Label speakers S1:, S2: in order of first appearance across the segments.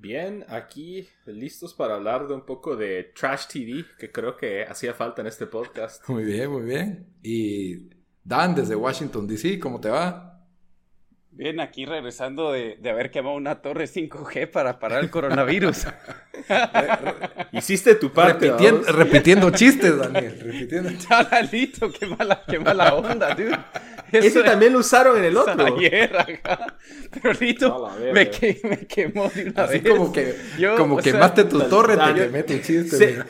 S1: Bien, aquí listos para hablar de un poco de Trash TV, que creo que hacía falta en este podcast.
S2: Muy bien, muy bien. Y Dan, desde Washington, D.C., ¿cómo te va?
S3: Bien, aquí regresando de, de haber quemado una torre 5G para parar el coronavirus.
S1: Hiciste tu parte.
S2: Repitiendo, repitiendo chistes, Daniel. Repitiendo.
S3: Chalalito, qué mala, qué mala onda, dude.
S1: Ese también lo usaron en el otro.
S3: Ayer, acá. Pero Lito me, que, me, quemó de una
S2: Así
S3: vez.
S2: como que
S3: Yo,
S2: como
S3: o sea,
S2: quemaste tu torre, te quemé tu chiste.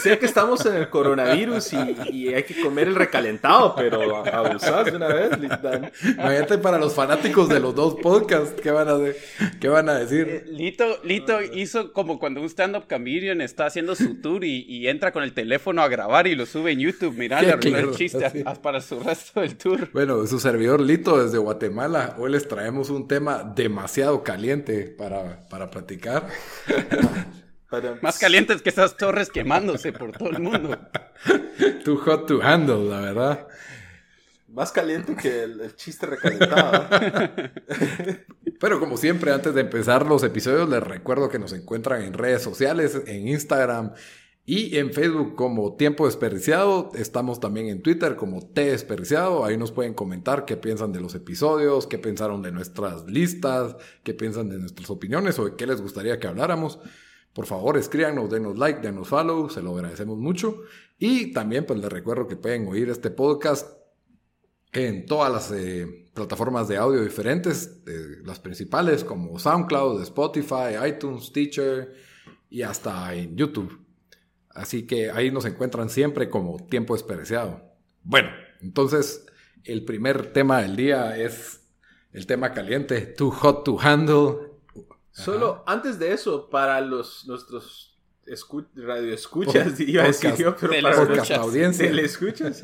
S1: sé, que estamos en el coronavirus y, y hay que comer el recalentado, pero abusás de una vez, Dan.
S2: Imagínate para los fanáticos de los dos podcasts, ¿qué van a, de- qué van a
S3: Eh,
S2: decir?
S3: Lito, Lito hizo como cuando un stand-up comedian está haciendo su tour y, y entra con el teléfono a grabar y lo sube en YouTube. Mira,
S2: Qué
S3: le arruinó el chiste a- para su resto del tour.
S2: Bueno, su servidor Lito desde Guatemala. Hoy les traemos un tema demasiado caliente para, para platicar.
S1: Para-
S3: Más calientes que esas torres quemándose por todo el mundo.
S2: Too hot to handle, la verdad.
S1: Más caliente que el, chiste recalentado.
S2: Pero como siempre, antes de empezar los episodios, les recuerdo que nos encuentran en redes sociales, en Instagram y en Facebook como Tiempo Desperdiciado. Estamos también en Twitter como T Desperdiciado. Ahí nos pueden comentar qué piensan de los episodios, qué pensaron de nuestras listas, qué piensan de nuestras opiniones o de qué les gustaría que habláramos. Por favor, escríbanos, denos like, denos follow, se lo agradecemos mucho. Y también pues les recuerdo que pueden oír este podcast en todas las eh, plataformas de audio diferentes, eh, las principales como SoundCloud, Spotify, iTunes, Teacher y hasta en YouTube. Así que ahí nos encuentran siempre como tiempo desperdiciado. Bueno, entonces el primer tema del día es el tema caliente, too hot to handle.
S1: Solo antes de eso, para los nuestros escu radioescuchas,
S2: Pod-
S1: iba a decir yo, pero para
S3: escuchas,
S2: audiencia.
S1: telescuchas,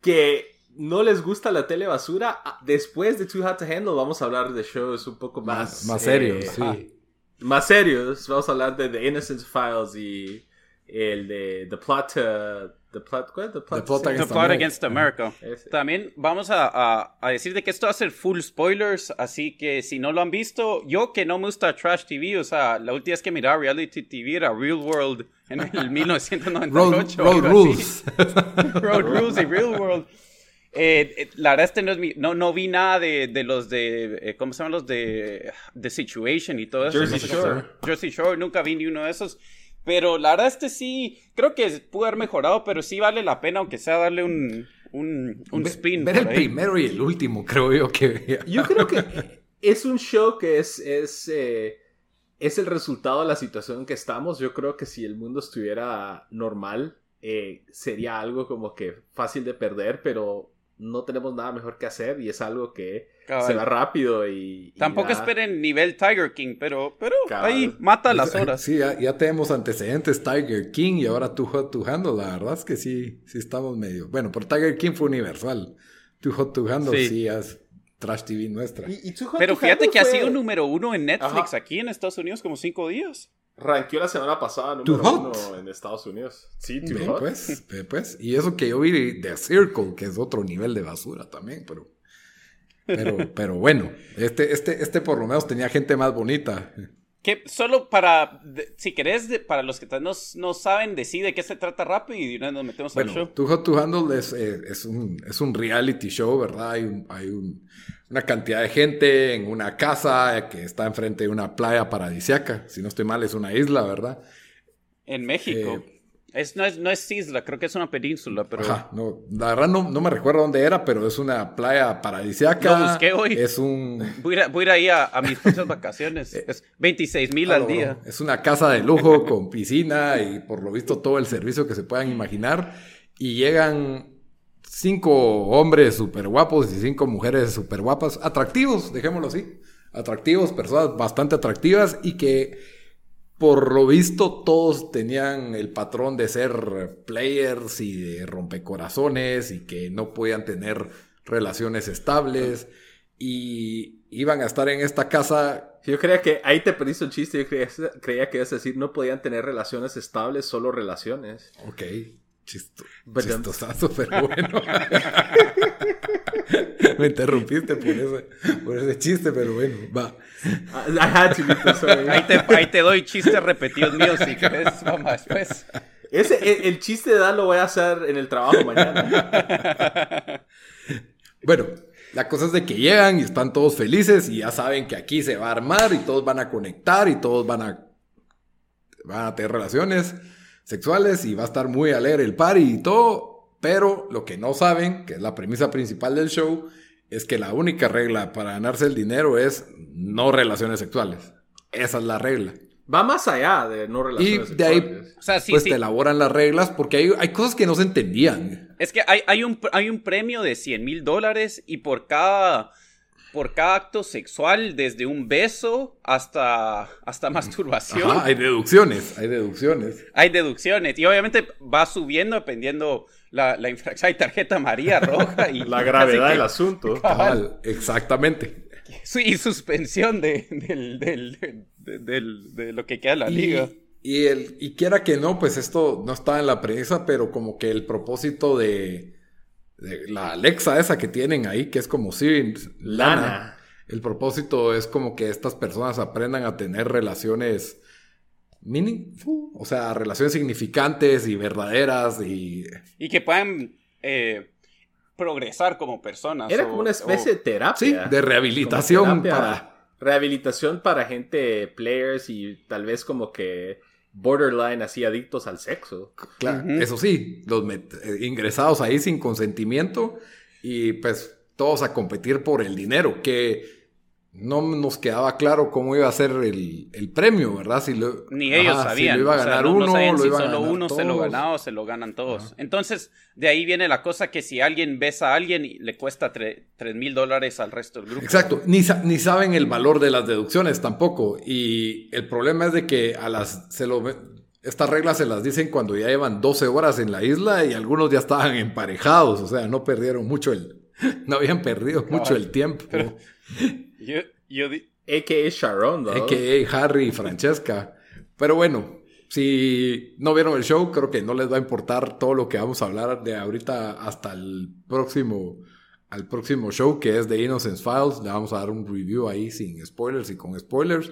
S1: que no les gusta la tele basura, ah, después de Too Hot to Handle vamos a hablar de shows un poco más...
S2: Más, más
S1: eh,
S2: serios,
S1: ajá,
S2: sí.
S1: Más serios. Vamos a hablar de The Innocence Files y el de The Plot to... The Plot... ¿Cuál? The Plot,
S2: The Plot
S1: to-
S2: Against
S3: The Plot
S2: America.
S3: Against America. También vamos a, a, a decir de que esto va a ser full spoilers, así que si no lo han visto, yo que no me gusta Trash TV, o sea, la última vez que miraba reality TV era Real World en el
S2: Road,
S3: 1998.
S2: road
S3: algo
S2: rules.
S3: Road Rules y Real World. Eh, eh, la verdad este no es mi, no, no vi nada de, de los de, eh, ¿cómo se llaman los de The Situation y todo eso?
S1: Jersey
S3: No sé
S1: Shore.
S3: Jersey Shore, nunca vi ni uno de esos. Pero la verdad este sí, creo que pudo haber mejorado, pero sí vale la pena, aunque sea darle un, un, un
S2: Ve-
S3: spin.
S2: Ver el
S3: ahí.
S2: primero y el último, creo yo que...
S1: Yo creo que es un show que es, es, eh, es el resultado de la situación en que estamos. Yo creo que si el mundo estuviera normal, eh, sería algo como que fácil de perder, pero no tenemos nada mejor que hacer y es algo que
S3: Cabal.
S1: se va rápido y... y
S3: Tampoco esperen nivel Tiger King, pero, pero
S1: Cabal.
S3: ahí mata las horas.
S2: Sí, ya, ya tenemos antecedentes Tiger King y ahora Too Hot to Handle. La verdad es que sí, sí estamos medio. Bueno, pero Tiger King fue universal. Too Hot to Handle sí,
S3: Sí.
S2: es Trash TV nuestra.
S1: Y- y Too Hot
S3: Pero
S1: to
S3: fíjate que ha sido número uno en Netflix
S1: Ajá.
S3: aquí en Estados Unidos como cinco días.
S1: Ranqueó la semana pasada número uno en Estados Unidos. Sí, Too
S2: Ve,
S1: Hot.
S2: pues, ve, pues. Y eso que yo vi de Circle, que es otro nivel de basura también, pero. Pero, pero bueno, este, este, este por lo menos tenía gente más bonita.
S3: Que solo para, de- si querés, de- para los que no, no saben, decide de qué se trata rápido y de una vez nos metemos al
S2: Bueno,
S3: show.
S2: Too Hot to Handle es, eh, es, un, es un reality show, ¿verdad? Hay, un- hay un- una cantidad de gente en una casa que está enfrente de una playa paradisiaca. Si no estoy mal, es una isla, ¿verdad?
S3: En México.
S2: Eh,
S3: es, no, es, no es isla, creo que es una península, pero...
S2: Ajá, no, la verdad no, no me recuerdo dónde era, pero es una playa paradisiaca.
S3: Lo busqué hoy.
S2: Es un...
S3: Voy a ir, a- voy a ir ahí a, a mis próximas vacaciones. Es 26 mil al día.
S2: Es una casa de lujo con piscina y por lo visto todo el servicio que se puedan imaginar. Y llegan cinco hombres súper guapos y cinco mujeres súper guapas, atractivos, dejémoslo así. atractivos, personas bastante atractivas y que por lo visto todos tenían el patrón de ser players y de rompecorazones y que no podían tener relaciones estables y iban a estar en esta casa.
S1: Yo creía que ahí te perdiste un chiste. Yo creía, creía que ibas a decir no podían tener relaciones estables, solo relaciones.
S2: Ok, Chisto, chistosazo, pero bueno. Me interrumpiste por ese, por ese chiste, pero bueno, va.
S1: Ajá, sorry.
S3: Ahí te, ahí te doy chistes repetidos míos si quieres, vamos después.
S1: Ese, el, el chiste de Dan lo voy a hacer en el trabajo mañana.
S2: Bueno, la cosa es de que llegan y están todos felices y ya saben que aquí se va a armar y todos van a conectar y todos van a, van a tener relaciones sexuales y va a estar muy alegre el party y todo, pero lo que no saben, que es la premisa principal del show, es que la única regla para ganarse el dinero es no relaciones sexuales. Esa es la regla.
S1: Va más allá de no
S2: Y
S1: relaciones
S2: de ahí,
S1: sexuales.
S3: O sea, sí,
S2: pues
S3: sí.
S2: te elaboran las reglas porque hay, hay cosas que no se entendían.
S3: Es que hay, hay, un, hay un premio de 100 mil dólares y por cada, por cada acto sexual, desde un beso hasta, hasta masturbación,
S2: Ajá, hay deducciones, hay deducciones.
S3: hay deducciones. Y obviamente va subiendo dependiendo la, la infracción. Hay tarjeta amarilla, roja y...
S1: La gravedad del asunto.
S2: Cabal, exactamente.
S3: Sí, y suspensión de, del, del, de, del- de lo que queda de la liga.
S2: Y, y el, y quiera que no, pues esto no está en la premisa, pero como que el propósito de la Alexa esa que tienen ahí, que es como Siri, Lana,
S1: Lana.
S2: el propósito es como que estas personas aprendan a tener relaciones meaningful, o sea, relaciones significantes y verdaderas y...
S3: Y que puedan eh, progresar como personas.
S1: Era
S3: o-
S1: como una especie de
S2: Sí,
S1: terapia.
S2: de rehabilitación
S1: Como terapia.
S2: para...
S1: Rehabilitación para gente, players y tal vez como que borderline así adictos al sexo.
S2: Claro, eso sí, los eh, ingresados ahí sin consentimiento y pues todos a competir por el dinero, que no nos quedaba claro cómo iba a ser el, el premio, ¿verdad? Si lo,
S3: Ni ellos
S2: ajá, si
S3: sabían.
S2: lo iba a
S3: o sea,
S2: ganar
S3: no- no
S2: uno,
S3: sabían
S2: lo
S3: si
S2: iban a
S3: solo
S2: ganar
S3: uno se lo ganaba o se lo ganan todos.
S2: Ajá.
S3: Entonces, de ahí viene la cosa que si alguien besa a alguien, y le cuesta tres mil dólares al resto del grupo.
S2: Exacto, ni, ni saben el valor de las deducciones tampoco. Y el problema es de que a las se lo estas reglas se las dicen cuando ya llevan 12 horas en la isla y algunos ya estaban emparejados, o sea, no perdieron mucho el, no habían perdido mucho el tiempo.
S3: Yo, yo di-
S1: A.K.A. Sharon, ¿no?
S2: A.K.A. Harry y Francesca. Pero bueno, si no vieron el show, creo que no les va a importar todo lo que vamos a hablar de ahorita hasta el próximo, al próximo show, que es de Innocence Files. Le vamos a dar un review ahí sin spoilers y con spoilers.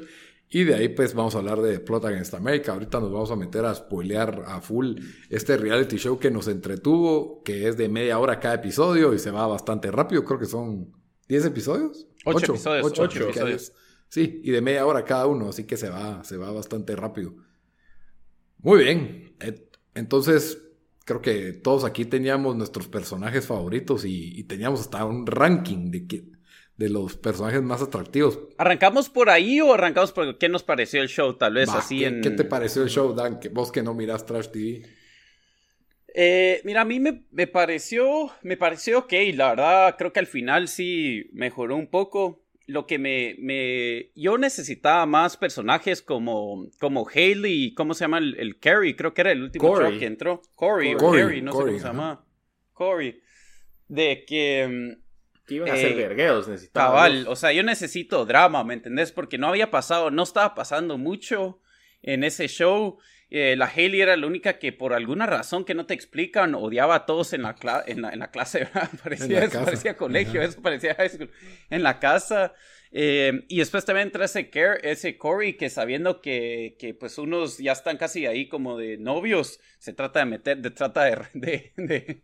S2: Y de ahí pues vamos a hablar de Plot Against America. Ahorita nos vamos a meter a spoilear a full este reality show que nos entretuvo, que es de media hora cada episodio y se va bastante rápido. Creo que son 10 episodios.
S3: Ocho episodios,
S2: ocho,
S1: ocho
S2: que hay-
S3: episodios.
S2: Sí, y de media hora cada uno, así que se va, se va bastante rápido. Muy bien. Entonces, creo que todos aquí teníamos nuestros personajes favoritos y, y teníamos hasta un ranking de, que, de los personajes más atractivos.
S3: ¿Arrancamos por ahí o arrancamos por qué nos pareció el show? Tal vez así
S2: ¿qué,
S3: en...
S2: qué te pareció el show, Dan? Que, vos que no miras Trash TV.
S3: Eh, mira, a mí me, me pareció, me pareció ok, la verdad, creo que al final sí mejoró un poco. Lo que me, me, yo necesitaba más personajes como, como Haley, ¿cómo se llama el, el Carrie? Creo que era el último
S1: Corey.
S3: show que entró. Corey, o
S2: Corey,
S3: Carrie, no
S2: Corey,
S3: sé cómo se llama. Corey. De que, mm,
S1: Que iban a ser
S3: Eh,
S1: vergueos, necesitaban.
S3: Cabal, o sea, yo necesito drama, ¿me entendés? Porque no había pasado, no estaba pasando mucho en ese show. Eh, la Haley era la única que por alguna razón que no te explican odiaba a todos en la, cla- en la, en la clase, ¿verdad? Parecía,
S2: En la
S3: eso
S2: casa.
S3: parecía colegio,
S2: Ajá.
S3: eso parecía high school. En la casa. eh, y después también entra ese, Car- ese Corey que sabiendo que, que pues unos ya están casi ahí como de novios, se trata de meter, de, trata de, de, de,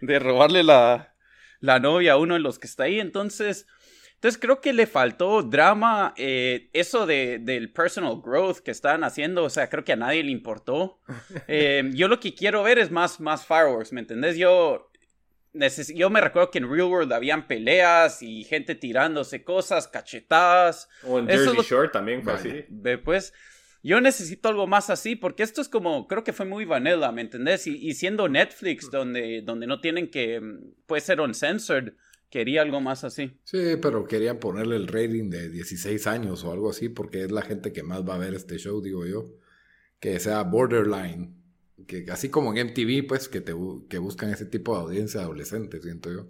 S3: de robarle la, la novia uno de los que está ahí. Entonces, entonces creo que le faltó drama. eh, eso de, del personal growth que estaban haciendo, o sea, creo que a nadie le importó. Eh, yo lo que quiero ver es más, más fireworks, ¿me entendés? Yo, neces- yo me recuerdo que en Real World habían peleas y gente tirándose cosas, cachetadas.
S1: O en Jersey Shore también fue así.
S3: Pues, yo necesito algo más así, porque esto es como, creo que fue muy vanilla, ¿me entendés? Y, y siendo Netflix, donde, donde no tienen que, mm, puede ser uncensored, quería algo más así.
S2: Sí, pero querían ponerle el rating de 16 años o algo así, porque es la gente que más va a ver este show, digo yo. Que sea borderline. Que así como en MTV, pues, que, te, que buscan ese tipo de audiencia adolescente, siento yo.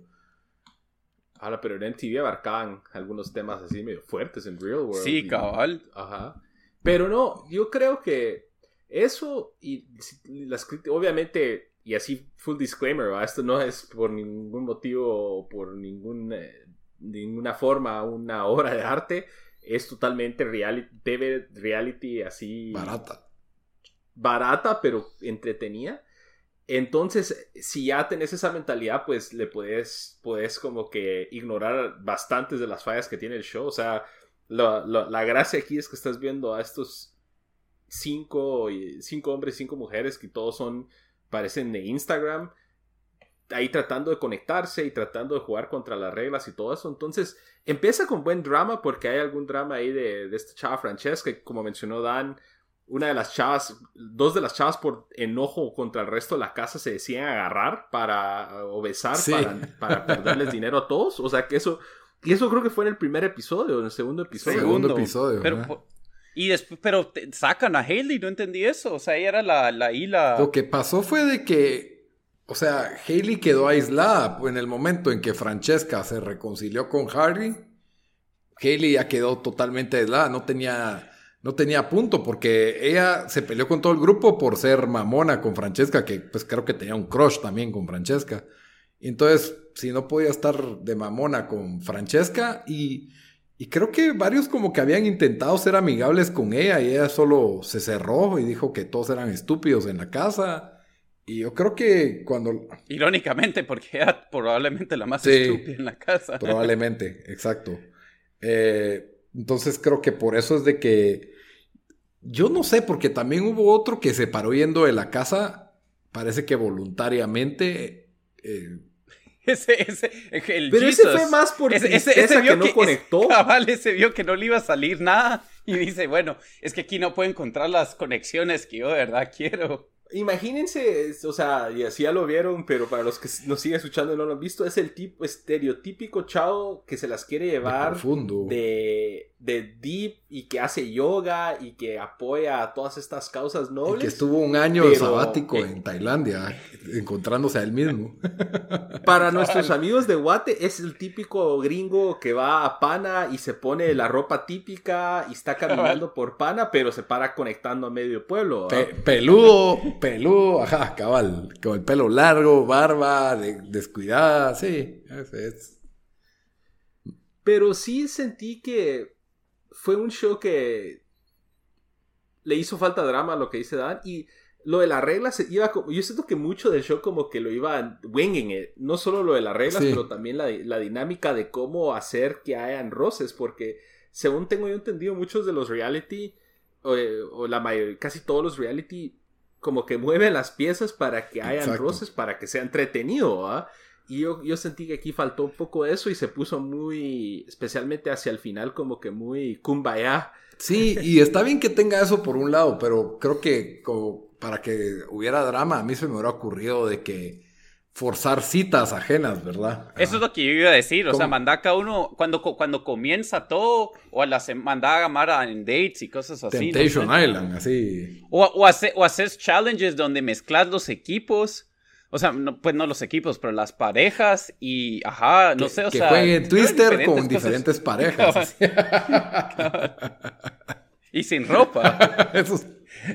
S1: Ahora, pero en MTV abarcaban algunos temas así medio fuertes en Real World.
S3: Sí, cabal.
S1: Ajá. Pero no, yo creo que eso y las obviamente, y así full disclaimer, esto no es por ningún motivo o por ningún, eh, ninguna forma una obra de arte, es totalmente reality, TV reality así...
S2: Barata.
S1: Barata, pero entretenida. Entonces, si ya tenés esa mentalidad, pues le puedes, puedes como que ignorar bastantes de las fallas que tiene el show. O sea, la gracia aquí es que estás viendo a estos cinco, cinco hombres, cinco mujeres que todos son, parecen de Instagram, ahí tratando de conectarse y tratando de jugar contra las reglas y todo eso. Entonces, empieza con buen drama porque hay algún drama ahí de, de esta chava Francesca, que como mencionó Dan, una de las chavas, dos de las chavas por enojo contra el resto de la casa se decían agarrar para o besar para, perderles dinero a todos. O sea que eso, y eso creo que fue en el primer episodio, en el segundo episodio.
S2: Segundo, episodio.
S3: Pero, y después, pero sacan a Haley, no entendí eso. O sea, ella era la, la isla.
S2: Lo que pasó fue de que, o sea, Haley quedó aislada en el momento en que Francesca se reconcilió con Harry. Haley ya quedó totalmente aislada, no tenía, no tenía punto, porque ella se peleó con todo el grupo por ser mamona con Francesca, que pues creo que tenía un crush también con Francesca. Entonces, si no podía estar de mamona con Francesca y y creo que varios como que habían intentado ser amigables con ella y ella solo se cerró y dijo que todos eran estúpidos en la casa. Y yo creo que cuando...
S3: Irónicamente, porque era probablemente la más estúpida en la casa.
S2: Probablemente, exacto. Eh, entonces creo que por eso es de que... Yo no sé, porque también hubo otro que se paró yendo de la casa, parece que voluntariamente, eh,
S3: ese, ese, el
S1: Pero ese fue más por ese, ese, vio que no conectó.
S3: Cabal, ese vio que no le iba a salir nada y dice, bueno, es que aquí no puedo encontrar las conexiones que yo de verdad quiero.
S1: Imagínense, o sea, y así ya lo vieron, pero para los que nos siguen escuchando y no lo han visto, es el tipo estereotípico chavo que se las quiere llevar de, de, deep y que hace yoga y que apoya a todas estas causas nobles.
S2: que estuvo un año sabático en Tailandia, encontrándose a él mismo.
S1: Para nuestros amigos de Guate, es el típico gringo que va a Pana y se pone la ropa típica y está caminando por Pana, pero se para conectando a medio pueblo.
S2: peludo, peludo, ajá, cabal, con el pelo largo, barba, descuidada, sí, es.
S1: Pero sí sentí que fue un show que le hizo falta drama lo que dice Dan y lo de las reglas iba como, yo siento que mucho del show como que lo iba winging it. no solo lo de las reglas pero también la, la, dinámica de cómo hacer que hayan roces porque según tengo yo entendido muchos de los reality o, la mayoría casi todos los reality como que mueven las piezas para que hayan roces para que sea entretenido ¿ah? Y yo, yo sentí que aquí faltó un poco de eso y se puso muy, especialmente hacia el final, como que muy kumbaya.
S2: Sí, y está bien que tenga eso por un lado, pero creo que como para que hubiera drama, a mí se me hubiera ocurrido de que forzar citas ajenas, ¿verdad?
S3: Eso es lo que yo iba a decir, o sea, mandar cada uno, cuando, cuando comienza todo, o a la mandar a Gamara en dates y cosas así.
S2: Temptation Island, así.
S3: O, o, hacer, o hacer challenges donde mezclas los equipos o sea, no, pues no los equipos, pero las parejas y, ajá, no sé, o
S2: que
S3: sea...
S2: Que jueguen Twister con diferentes parejas.
S3: y sin ropa.
S2: eso,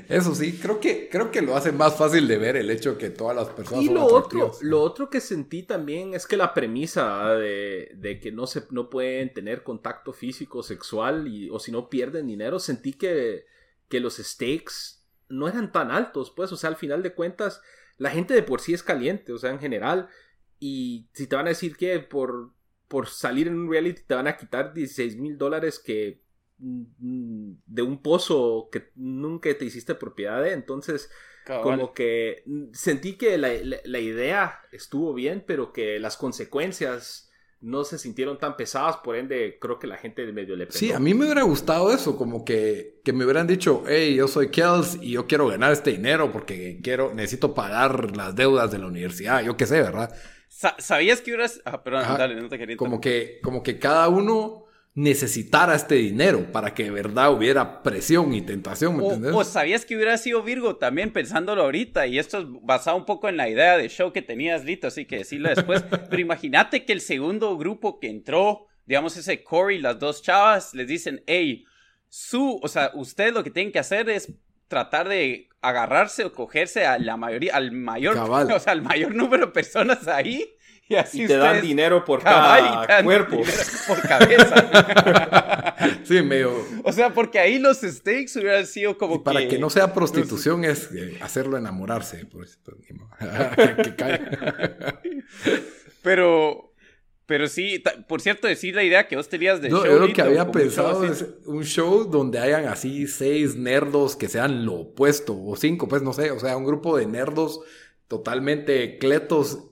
S2: eso, sí, creo que, creo que lo hace más fácil de ver el hecho que todas las personas...
S1: Y lo, otro, lo otro que sentí también es que la premisa de, de, que no, se, no pueden tener contacto físico, sexual, y, o si no pierden dinero, sentí que, que los stakes no eran tan altos, pues, o sea, al final de cuentas la gente de por sí es caliente, o sea, en general. Y si te van a decir que por, por salir en un reality te van a quitar 16 mil dólares que mm, de un pozo que nunca te hiciste propiedad de, entonces como que mm, sentí que la, la, idea estuvo bien, pero que las consecuencias no se sintieron tan pesadas, por ende creo que la gente de medio le pegó.
S2: Sí, a mí me hubiera gustado eso, como que, que me hubieran dicho, hey, yo soy Kels y yo quiero ganar este dinero porque quiero, necesito pagar las deudas de la universidad, yo qué sé, ¿verdad?
S3: ¿Sabías que hubieras... Ah, perdón, dale, no te quería
S2: como que, como que cada uno necesitara este dinero para que de verdad hubiera presión y tentación, ¿me?
S3: O sabías que hubiera sido Virgo también pensándolo ahorita, y esto es basado un poco en la idea de show que tenías, Lito, así que decirlo después. Pero imagínate que el segundo grupo que entró, digamos ese Corey, las dos chavas, les dicen, hey, su, o sea, ustedes lo que tienen que hacer es tratar de agarrarse o cogerse a la mayoría, al mayor, o sea, al mayor número de personas ahí
S1: y, te dan dinero por cada cuerpo.
S3: Por cabeza.
S2: sí, medio.
S3: O sea, porque ahí los stakes hubieran sido como
S2: y para que... no sea prostitución es eh, hacerlo enamorarse. Pues, que caiga.
S3: Pero. Pero sí, por cierto, decir la idea que vos tenías de
S2: no, Yo lo que había pensado es un show donde hayan así seis nerdos que sean lo opuesto, o cinco, pues no sé, o sea, un grupo de nerdos totalmente cletos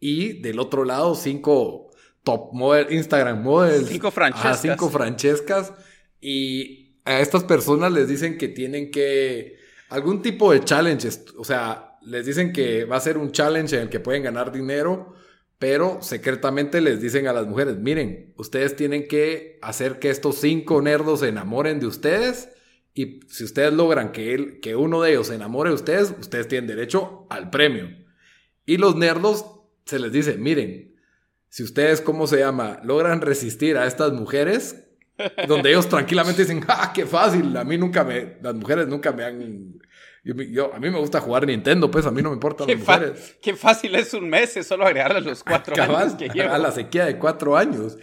S2: y del otro lado, cinco top model, Instagram models.
S3: Cinco francescas.
S2: cinco francescas. Y a estas personas les dicen que tienen que. Algún tipo de challenge. O sea, les dicen que va a ser un challenge en el que pueden ganar dinero. Pero secretamente les dicen a las mujeres: Miren, ustedes tienen que hacer que estos cinco nerdos se enamoren de ustedes. Y si ustedes logran que, él, que uno de ellos se enamore de ustedes, ustedes tienen derecho al premio. Y los nerdos se les dice, miren, si ustedes, ¿cómo se llama?, logran resistir a estas mujeres, donde ellos tranquilamente dicen, ah, qué fácil, a mí nunca me, las mujeres nunca me han... Yo, a mí me gusta jugar Nintendo, pues a mí no me importan las mujeres.
S3: Qué fácil es un mes, es solo agregarle los cuatro años que llevo.
S2: A la sequía de cuatro años.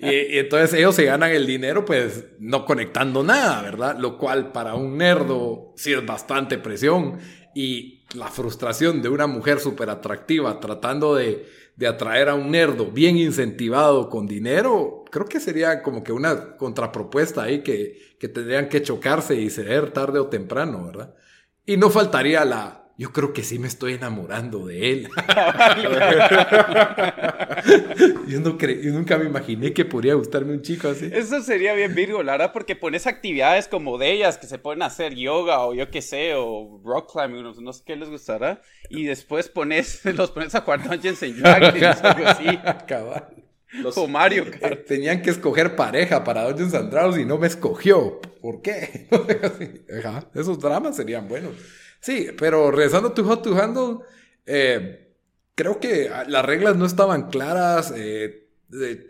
S2: y, entonces ellos se ganan el dinero, pues no conectando nada, ¿verdad? Lo cual para un nerdo sí es bastante presión. Y la frustración de una mujer súper atractiva tratando de, atraer a un nerdo bien incentivado con dinero, creo que sería como que una contrapropuesta ahí que, que tendrían que chocarse y ceder tarde o temprano, ¿verdad? Y no faltaría la, yo creo que sí me estoy enamorando de él. yo, no yo nunca me imaginé que podría gustarme un chico así.
S3: Eso sería bien Virgo, la verdad, porque pones actividades como de ellas que se pueden hacer yoga o yo qué sé, o rock climbing, no, sé qué les gustará, y después pones, los pones a jugar Dungeons and Dragons, algo así. Los, o Mario
S2: eh, Tenían que escoger pareja para Dungeons and Dragons y no me escogió. ¿Por qué? esos dramas serían buenos. Sí, pero regresando a tu Hot to Handle, eh, creo que las reglas no estaban claras. Eh,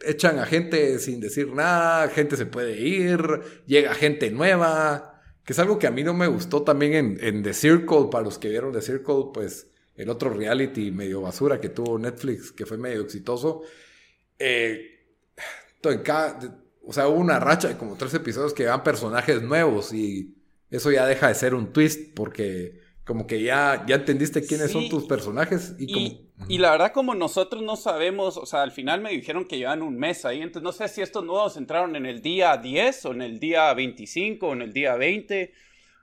S2: echan a gente sin decir nada, gente se puede ir, llega gente nueva, que es algo que a mí no me gustó también en, The Circle, para los que vieron The Circle, pues el otro reality medio basura que tuvo Netflix, que fue medio exitoso. Eh, o sea, hubo una racha de como tres episodios que van personajes nuevos y eso ya deja de ser un twist porque como que ya, ya entendiste quiénes son tus personajes y, como...
S3: Y la verdad como nosotros no sabemos, o sea, al final me dijeron que llevan un mes ahí, entonces no sé si estos nuevos entraron en el día 10 o en el día 25 o en el día 20,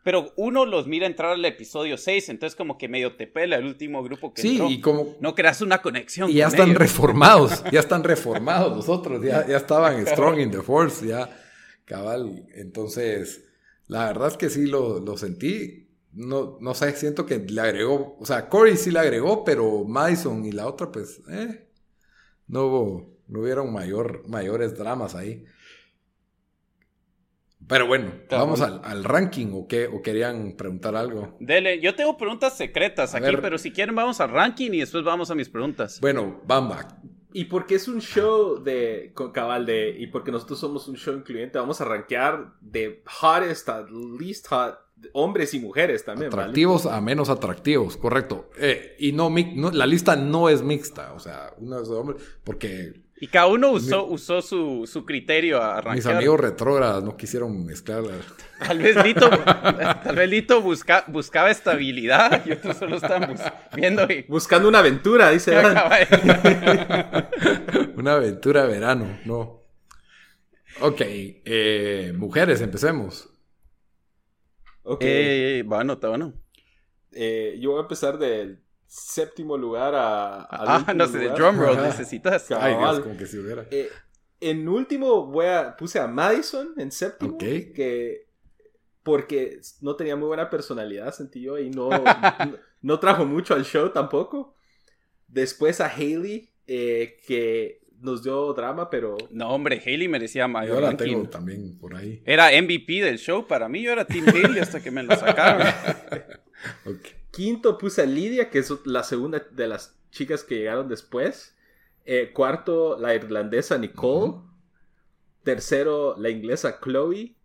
S3: pero uno los mira entrar al episodio 6, entonces como que medio te pela el último grupo que
S2: sí, y como...
S3: No creas una conexión.
S2: Y ya están reformados, ya están reformados los otros, ya, ya estaban strong in the force, ya cabal, entonces... La verdad es que sí lo, lo sentí no, no sé, siento que le agregó, o sea, Corey sí le agregó, pero Madison y la otra, pues, eh, no hubo, no hubieron mayor, mayores dramas ahí. Pero bueno, vamos al, ranking o qué, o querían preguntar algo.
S3: Dele, yo tengo preguntas secretas aquí, pero si quieren vamos al ranking y después vamos a mis preguntas.
S2: Bueno, Bamba.
S1: Y porque es un show de con cabal de y porque nosotros somos un show incluyente, vamos a rankear de hottest a least hot hombres y mujeres también.
S2: Atractivos a menos atractivos, correcto. Eh, y no, la lista no es mixta, o sea, uno es hombre, porque...
S3: Y cada uno usó, usó su, su, criterio a arrancar.
S2: Mis amigos retrógradas no quisieron mezclar.
S3: Tal vez Lito, tal vez Lito busca, buscaba estabilidad y otros solo están viendo
S1: Buscando una aventura, dice.
S2: una aventura de verano, no. Ok, eh, mujeres, empecemos.
S3: Ok. Eh, bueno, está bueno.
S1: Eh, yo voy a empezar del séptimo lugar a.
S3: ah, no sé, de drum roll necesitas.
S2: Ay, Dios, como que si hubiera.
S1: Eh, en último voy a, puse a Madison en séptimo. Que. Porque no tenía muy buena personalidad, sentí yo, y no, no, trajo mucho al show tampoco. Después a Hailey, eh, que nos dio drama, pero.
S3: No, hombre, Hailey merecía mayor
S2: Yo la
S3: ranking.
S2: tengo también por ahí.
S3: Era MVP del show para mí. Yo era Team Hailey hasta que me lo sacaron.
S1: Quinto puse a Lidia, que es la segunda de las chicas que llegaron después. Eh, cuarto, la irlandesa Nicole. Tercero, la inglesa Chloe.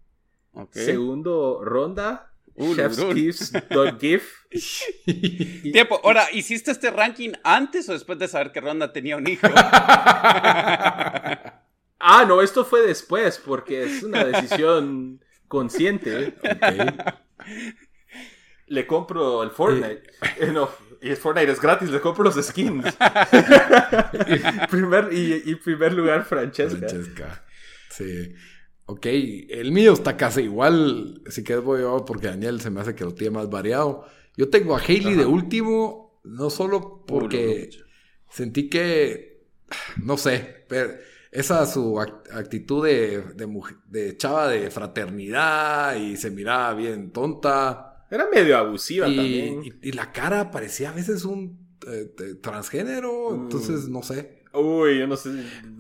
S1: Segundo, Ronda.
S3: Uh,
S1: Chef's
S3: Lurun.
S1: Kiss, Dog Gif.
S3: Tiempo, ahora, ¿hiciste este ranking antes o después de saber que Ronda tenía un hijo?
S1: Ah, no, esto fue después, porque es una decisión consciente. Le compro el Fortnite. Eh, no, y el Fortnite es gratis, le compro los skins. primer, y, y primer lugar, Francesca.
S2: Francesca. Sí. Ok, el mío está casi igual. Si quieres voy yo porque Daniel se me hace que lo tiene más variado. Yo tengo a Hailey de último, no solo porque sentí que, no sé, pero esa su act- actitud de, de, de chava de fraternidad y se miraba bien tonta.
S1: Era medio abusiva
S2: Y,
S1: también.
S2: y- y la cara parecía a veces un eh, transgénero,
S1: Mm.
S2: entonces no sé.
S1: Uy, yo no sé.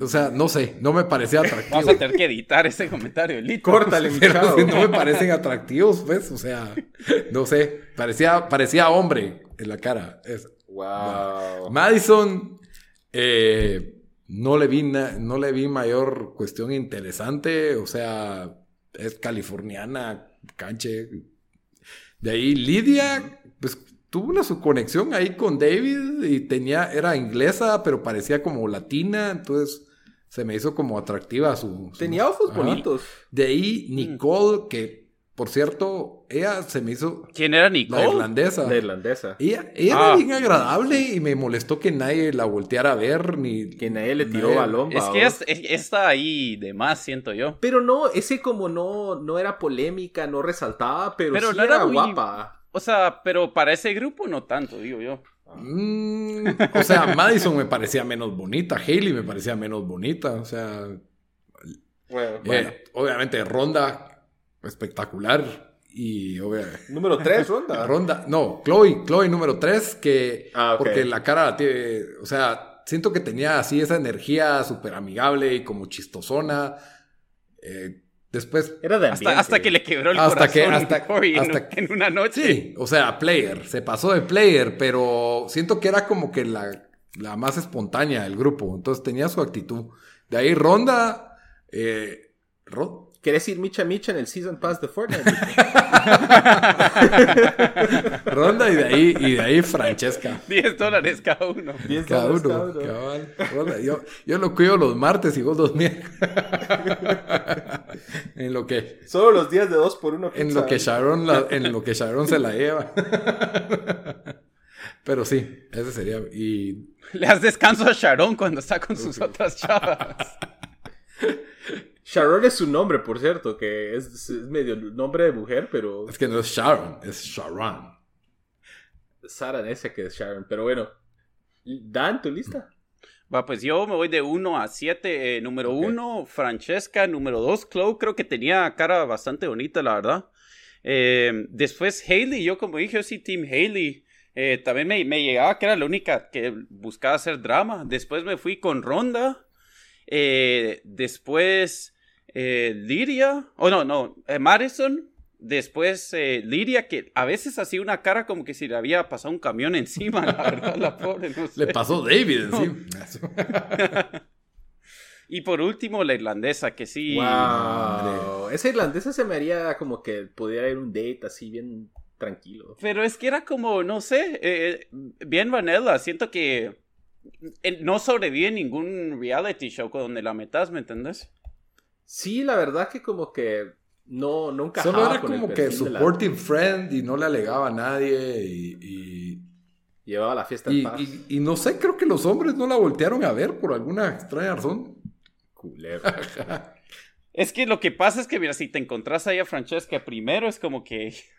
S2: O sea, no sé, no me parecía atractivo.
S3: Vamos a tener que editar ese comentario. Lito.
S1: Córtale,
S2: Pero
S1: chao.
S2: si no me parecen atractivos, pues, o sea, no sé, parecía, parecía hombre en la cara. Es-
S1: Wow.
S2: Madison, eh, no le vi, no le vi mayor cuestión interesante, o sea, es californiana, canche. De ahí Lidia, pues tuvo una su conexión ahí con David y tenía, era inglesa, pero parecía como latina, entonces se me hizo como atractiva su... su-
S1: Tenía ojos
S2: Ajá.
S1: bonitos.
S2: De ahí Nicole, que por cierto, ella se me hizo
S3: ¿Quién era
S2: la
S3: Nicole?
S2: irlandesa.
S1: La irlandesa.
S2: Ella, ella
S3: Ah.
S2: era bien agradable y me molestó que nadie la volteara a ver ni
S1: Que nadie le tiró
S2: nadie-
S1: balón.
S3: Es que es- es- está ahí de más, siento yo.
S1: Pero no, ese como no, no era polémica, no resaltaba, pero,
S3: Pero
S1: sí
S3: no era
S1: era
S3: muy-
S1: guapa.
S3: O sea, pero para ese grupo no tanto, digo yo.
S2: Mm, o sea, Madison me parecía menos bonita, Hailey me parecía menos bonita, o sea,
S1: Bueno,
S2: eh, obviamente Ronda espectacular y obvia-
S1: Número 3, ronda.
S2: Ronda, no, Chloe, Chloe número 3 que
S1: Ah,
S2: porque la cara la tiene, o sea, siento que tenía así esa energía súper amigable y como chistosona. Eh, después
S1: Era de
S3: Hasta,
S1: ambiente.
S3: hasta que le quebró el
S2: Hasta que-
S3: corazón
S2: hasta-
S3: a Corey en,
S2: hasta-
S3: en una noche.
S2: Sí, o sea, player, se pasó de player, pero siento que era como que la, la más espontánea del grupo, entonces tenía su actitud. De ahí Ronda, eh, Ro-
S1: ¿Querés ir micha micha en el Season Pass de Fortnite?
S2: Ronda y de ahí, y de ahí Francesca.
S3: 10 dólares cada uno.
S1: 10
S2: Cada
S1: dólares
S2: uno,
S1: cada uno.
S2: cabal. Ronda, Yo, yo lo cuido los martes y vos los miércoles. en lo que,
S1: Solo los días de 2 por 1
S2: en lo que Sharon, la- en lo que Sharon se la lleva. Pero sí, ese sería. Y
S3: Le das descanso a Sharon cuando está con sus otras chavas.
S1: Sharon es su nombre, por cierto, que es, es medio nombre de mujer, pero
S2: es que no es Sharon, es Sharon.
S1: Sara ese que es Sharon. Pero bueno, Dan, ¿tu lista?
S3: Va, pues yo me voy de 1 a 7. número
S1: Ok.
S3: 1, Francesca. Número 2, Chloe. Creo que tenía cara bastante bonita, la verdad. Eh, después Hailey. Yo, como dije, yo sí, Team Hailey. Eh, también me, me llegaba que era la única que buscaba hacer drama. Después me fui con Ronda. Eh, después eh, Lidia. Oh, no, no. eh, Madison. Después eh, Lidia, que a veces hacía una cara como que si le había pasado un camión encima, la verdad, la pobre. No sé.
S2: Le pasó David encima.
S3: Y por último, la irlandesa, que sí.
S1: Wow. Esa irlandesa se me haría como que pudiera ir un date así bien tranquilo.
S3: Pero es que era como, no sé, eh, bien vanilla. Siento que no sobrevive ningún reality show donde la metas, ¿me entendés?
S1: Sí, la verdad que como que no, no encajaba
S2: Solo era
S1: con el
S2: como que
S1: de la-
S2: friend y no le alegaba a nadie y, y,
S1: Llevaba la fiesta en
S2: y-
S1: paz.
S2: y- y no sé, creo que los hombres no la voltearon a ver por alguna extraña razón.
S1: Culero.
S3: Es que lo que pasa es que, mira, si te encontrás ahí a Francesca primero, es como que.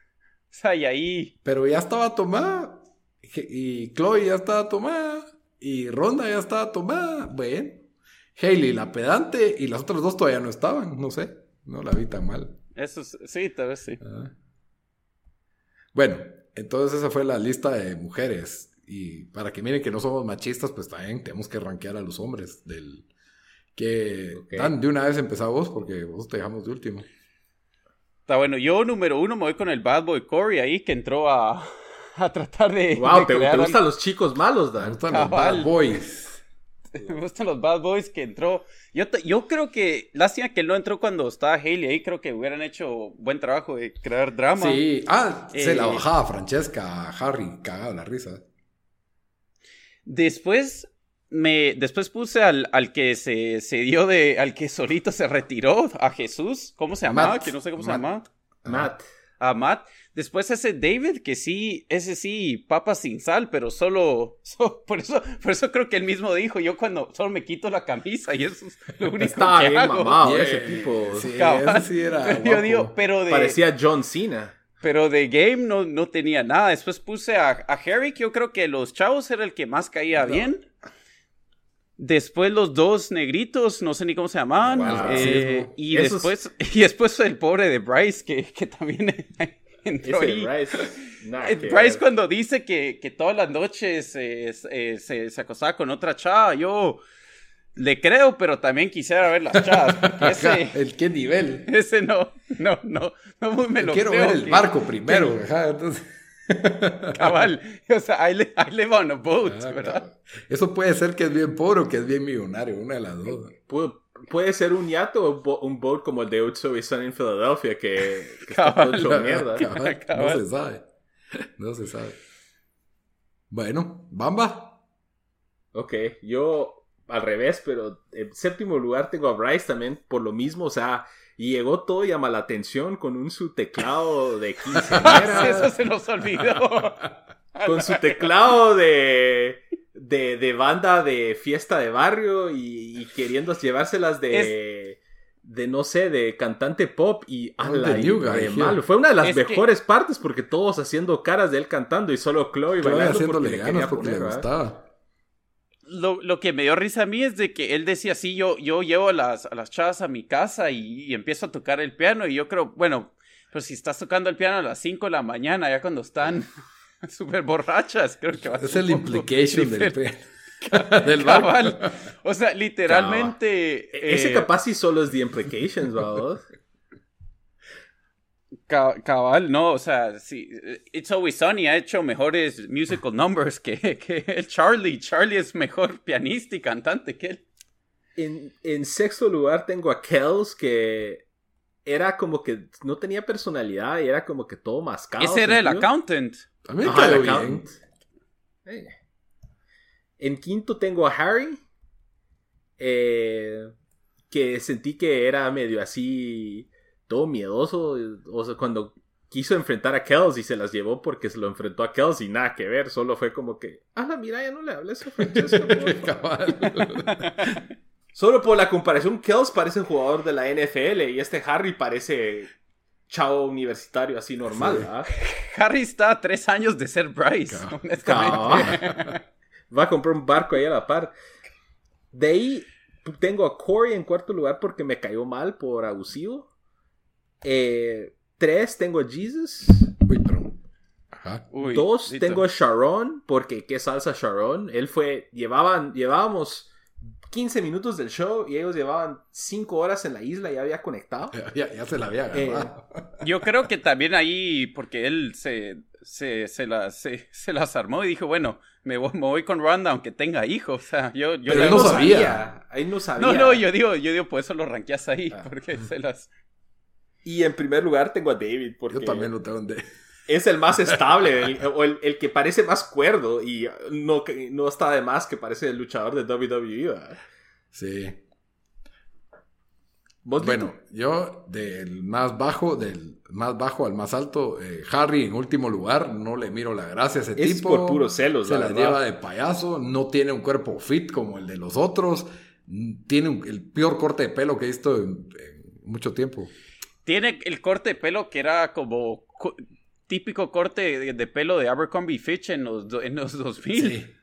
S3: O sea, y ahí.
S2: Pero ya estaba tomada y Chloe ya estaba tomada y Ronda ya estaba tomada. Bueno, Hailey la pedante y las otras dos todavía no estaban, no sé, no la vi tan mal.
S3: Eso es- sí, tal vez sí.
S2: Ah. Bueno, entonces esa fue la lista de mujeres. y para que miren que no somos machistas, pues también tenemos que rankear a los hombres del que Dan, de una vez empezamos vos porque vos te dejamos de último.
S3: Está bueno, yo número uno me voy con el Bad Boy Corey ahí que entró a, a tratar de.
S1: Wow, te, gustan los chicos malos, Dan.
S2: Me gustan los Bad Boys.
S3: Me gustan los Bad Boys que entró. Yo, yo creo que, lástima que él no entró cuando estaba Haley ahí, creo que hubieran hecho buen trabajo de crear drama.
S2: Sí, ah, se la eh, bajaba Francesca, Harry, cagado la risa.
S3: Después me después puse al, al que se, se, dio de al que solito se retiró a Jesús cómo se llamaba que no sé cómo se llama
S1: Matt
S3: a Matt después ese David que sí ese sí papa sin sal pero solo, por eso por eso creo que él mismo dijo yo cuando solo me quito la camisa y eso es lo único Estaba que bien hago.
S1: mamado ese tipo
S2: sí, ese sí era
S3: yo digo pero de
S1: parecía John Cena
S3: pero de game no, no tenía nada. Después puse a, a, Harry, que yo creo que los chavos era el que más caía bien. Después los dos negritos, no sé ni cómo se llamaban. Eh, y, después, y después el pobre de Bryce, que, que también entró. Bryce, eh, Bryce cuando dice que, que todas las noches eh, se, se acostaba con otra chava, yo le creo, pero también quisiera ver las chavas. Ese,
S2: ¿El qué nivel?
S3: Ese no, no, no, no me lo
S2: Quiero ver el barco primero. entonces...
S3: Cabal, o sea, I, live, I live on a boat, ah, ¿verdad?
S2: Eso puede ser que es bien pobre o que es bien millonario, una de las dos.
S1: Puede, ser un yato o un boat como el de Utso y Son en Filadelfia que, que cabal, está todo mierda.
S2: No se sabe. No se sabe. Bueno, Bamba.
S1: Ok, yo al revés, pero en séptimo lugar tengo a Bryce también por lo mismo, o sea, llegó todo y llama la atención con un su teclado de 15
S3: Eso se nos olvidó.
S1: con su teclado de, de, banda de fiesta de barrio y, queriendo llevárselas de... De no sé, de cantante pop y a malo. Fue una de las mejores partes porque todos haciendo caras de él cantando y solo Chloe bailando porque le ganas porque le gustaba.
S3: Lo, que me dio risa a mí es de que él decía así, yo, yo llevo a las, a las chavas a mi casa y, empiezo a tocar el piano y yo creo, bueno, pero si estás tocando el piano a las 5 de la mañana, ya cuando están súper borrachas, creo que va a
S2: ser... Es el implication del
S3: del Cabal. O sea, literalmente...
S1: Ese eh, capaz sí solo es the implications, vamos.
S3: Cabal, no, o sea, sí, It's Always Sunny ha hecho mejores musical numbers que, que el Charlie. Charlie es mejor pianista y cantante que él.
S1: En, en sexto lugar tengo a Kells, que era como que no tenía personalidad y era como que todo mascado.
S3: Ese era el accountant.
S2: También.
S1: En quinto tengo a Harry, eh, que sentí que era medio así todo miedoso. O sea, cuando quiso enfrentar a Kelsey se las llevó porque se lo enfrentó a Kelsey, nada que ver, solo fue como que, ah, mira, ya no le hables a Francesco. solo por la comparación, Kelsey parece un jugador de la NFL y este Harry parece chavo universitario así normal.
S3: Harry está a tres años de ser Bryce,
S1: Va a comprar un barco ahí a la par. De ahí tengo a Corey en cuarto lugar porque me cayó mal por abusivo. Eh, tres, tengo a Jesus.
S2: Uy, perdón.
S1: Ajá. Dos, tengo a Sharon, porque qué salsa Sharon. Él fue, llevaban, llevábamos 15 minutos del show y ellos llevaban 5 horas en la isla y ya había conectado.
S2: Ya, se la había eh,
S3: yo creo que también ahí, porque él se, se, se, se, las armó y dijo, bueno, me voy, me voy con Ronda aunque tenga hijos. O sea, yo, yo
S2: Pero no sabía.
S1: Ahí no sabía.
S3: No, no, yo digo, yo digo, por eso lo ranqueas ahí, ah. porque se las...
S1: Y en primer lugar tengo a David. Porque
S2: Yo también lo tengo en David.
S1: Es el más estable, o el, que parece más cuerdo y no, no está de más que parece el luchador de WWE.
S2: Sí. Bueno, yo del más bajo, del más bajo al más alto, eh, Harry en último lugar, no le miro la gracia a ese es tipo.
S1: por puro celos,
S2: Se la, lleva de payaso, no tiene un cuerpo fit como el de los otros, tiene el peor corte de pelo que he visto en mucho tiempo.
S3: Tiene el corte de pelo que era como típico corte de, pelo de Abercrombie Fitch en los, en los 2000. Sí.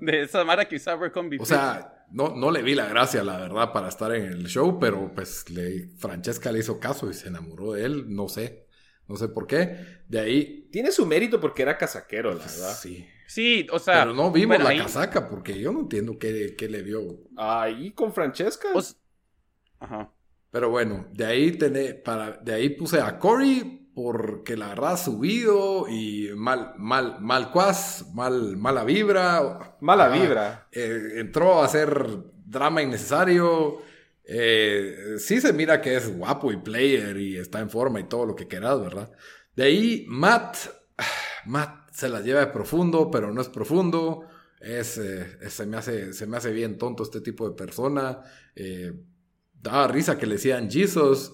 S3: de esa mara que usaba Abercrombie
S2: O sea, no, no le vi la gracia, la verdad, para estar en el show, pero pues le, Francesca le hizo caso y se enamoró de él, no sé. No sé por qué. De ahí.
S1: Tiene su mérito porque era casaquero, la verdad.
S2: Sí.
S3: Sí, o sea.
S2: Pero no vimos la casaca porque yo no entiendo qué, qué le vio.
S1: Ahí con Francesca.
S2: Ajá. Pero bueno, de ahí, tené, para, de ahí puse a Cory porque la verdad ha subido y mal, mal, mal cuas, mal, mala vibra.
S1: Mala vibra.
S2: Eh, entró a hacer drama innecesario. Eh, sí se mira que es guapo y player y está en forma y todo lo que quieras, ¿verdad? De ahí, Matt, Matt se la lleva de profundo, pero no es profundo. Es, eh, se, me hace, se me hace bien tonto este tipo de persona. Eh, daba risa que le decían Jesus,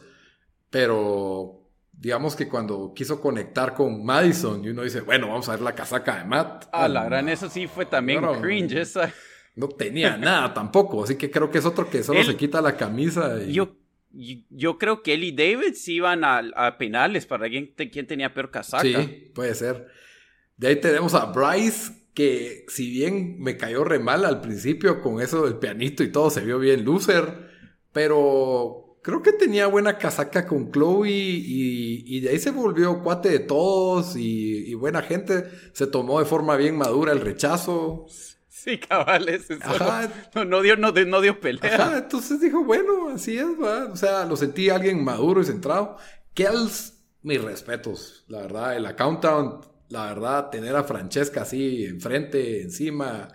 S2: pero digamos que cuando quiso conectar con Madison y uno dice, bueno, vamos a ver la casaca de Matt.
S3: Ah, la gran, eso sí fue también cringe esa.
S2: No tenía nada tampoco, así que creo que es otro que solo se quita la camisa.
S3: Y... Yo, yo creo que él y David sí iban a, penales para quién, quién tenía peor casaca.
S2: Sí, puede ser. De ahí tenemos a Bryce, que si bien me cayó re mal al principio con eso del pianito y todo, se vio bien loser, pero creo que tenía buena casaca con Chloe y, de ahí se volvió cuate de todos y, y, buena gente. Se tomó de forma bien madura el rechazo.
S3: Sí, cabales. No, no, dio, no, no, dio pelea.
S2: Ajá, entonces dijo, bueno, así es, ¿va? O sea, lo sentí alguien maduro y centrado. Kells, mis respetos, la verdad. El accountant, la verdad, tener a Francesca así enfrente, encima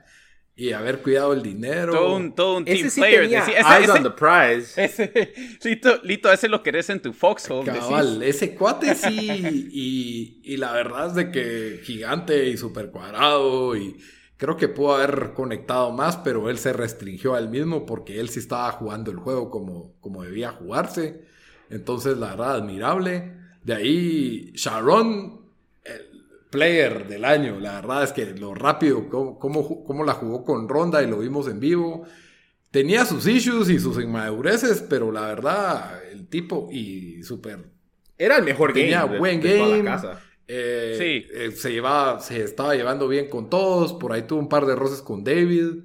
S2: y haber cuidado el dinero.
S3: Todo un, todo un team player. ese,
S1: eyes on the prize.
S3: Ese, Lito, Lito, ese lo querés en tu foxhole.
S2: Cabal, ese cuate sí. y, y la verdad es de que gigante y súper cuadrado y Creo que pudo haber conectado más, pero él se restringió a él mismo porque él sí estaba jugando el juego como, como debía jugarse. Entonces, la verdad, admirable. De ahí, Sharon, player del año. La verdad es que lo rápido, cómo, cómo, la jugó con Ronda y lo vimos en vivo. Tenía sus issues y sus inmadureces, pero la verdad, el tipo y súper...
S1: Era el mejor
S2: Tenía buen game. Eh, sí. Eh, se, llevaba, se estaba llevando bien con todos. Por ahí tuvo un par de roces con David.